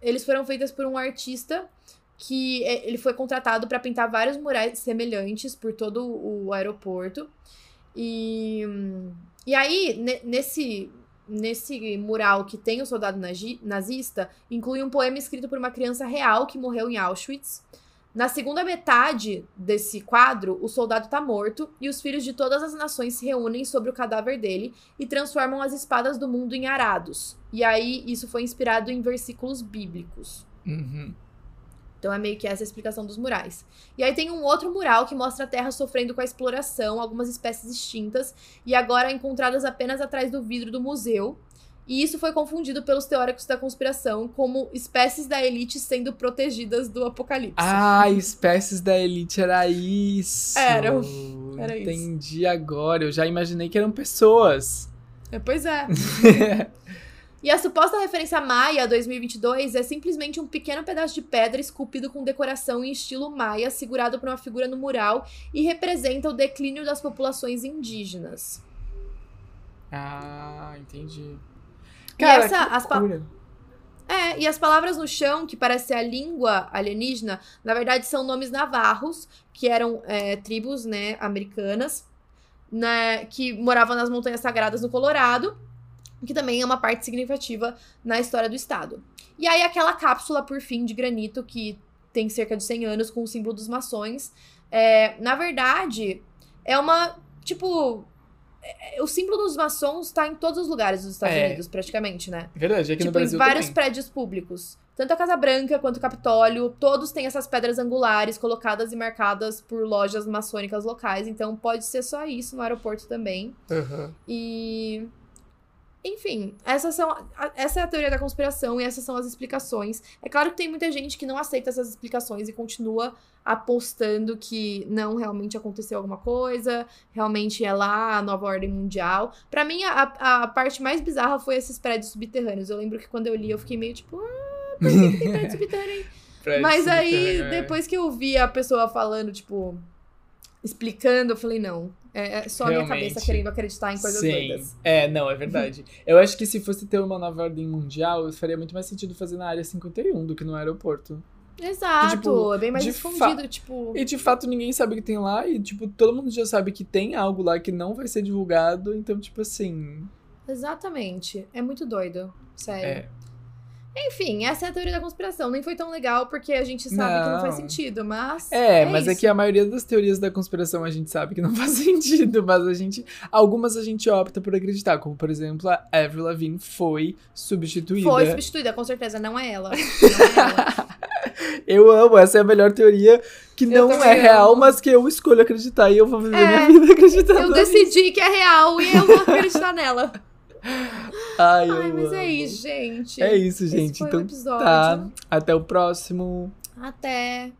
eles foram feitas por um artista que é, ele foi contratado para pintar vários murais semelhantes por todo o aeroporto. E e aí nesse nesse mural que tem o soldado nazista, inclui um poema escrito por uma criança real que morreu em Auschwitz. Na segunda metade desse quadro, o soldado está morto e os filhos de todas as nações se reúnem sobre o cadáver dele e transformam as espadas do mundo em arados. E aí, isso foi inspirado em versículos bíblicos. Uhum. Então é meio que essa a explicação dos murais. E aí tem um outro mural que mostra a Terra sofrendo com a exploração, algumas espécies extintas e agora encontradas apenas atrás do vidro do museu. E isso foi confundido pelos teóricos da conspiração como espécies da elite sendo protegidas do apocalipse. Ah, espécies da elite era isso. Era. Era isso. Entendi agora. Eu já imaginei que eram pessoas. É, pois é. E a suposta referência Maia 2022 é simplesmente um pequeno pedaço de pedra esculpido com decoração em estilo Maia, segurado por uma figura no mural e representa o declínio das populações indígenas. Ah, entendi. Cara, e essa, as É, e as palavras no chão, que parece ser a língua alienígena, na verdade são nomes navarros, que eram é, tribos, né, americanas, né, que moravam nas montanhas sagradas no Colorado que também é uma parte significativa na história do estado. E aí aquela cápsula, por fim, de granito que tem cerca de 100 anos com o símbolo dos maçons, é, na verdade, é uma, tipo, é, o símbolo dos maçons está em todos os lugares dos Estados é. Unidos, praticamente, né? Verdade, aqui tipo, no Brasil em vários também. prédios públicos. Tanto a Casa Branca quanto o Capitólio, todos têm essas pedras angulares colocadas e marcadas por lojas maçônicas locais. Então pode ser só isso no aeroporto também. Uhum. E enfim, essas são, essa é a teoria da conspiração e essas são as explicações. É claro que tem muita gente que não aceita essas explicações e continua apostando que não realmente aconteceu alguma coisa, realmente é lá a nova ordem mundial. Para mim, a, a parte mais bizarra foi esses prédios subterrâneos. Eu lembro que quando eu li, eu fiquei meio tipo, ah, por que tem prédio subterrâneo? Mas aí, é. depois que eu vi a pessoa falando, tipo, explicando, eu falei, não, é, é só a minha cabeça querendo acreditar em coisas Sim. doidas. É, não, é verdade. eu acho que se fosse ter uma nova ordem mundial, faria muito mais sentido fazer na área 51 do que no aeroporto. Exato, tipo, é bem mais escondido, tipo. E de fato ninguém sabe o que tem lá, e tipo, todo mundo já sabe que tem algo lá que não vai ser divulgado, então, tipo assim. Exatamente. É muito doido. Sério. É. Enfim, essa é a teoria da conspiração. Nem foi tão legal porque a gente sabe não. que não faz sentido, mas. É, é mas é isso. é que a maioria das teorias da conspiração a gente sabe que não faz sentido, mas a gente. Algumas a gente opta por acreditar, como por exemplo, a Avril Lavigne foi substituída. Foi substituída, com certeza, não é ela. Não é ela. eu amo, essa é a melhor teoria que eu não é real, amo. mas que eu escolho acreditar e eu vou viver é, minha vida acreditando. Eu decidi que é real e eu vou acreditar nela. Ai, Ai mas amo. é isso, gente. É isso, gente. então, tá. Até o próximo. Até.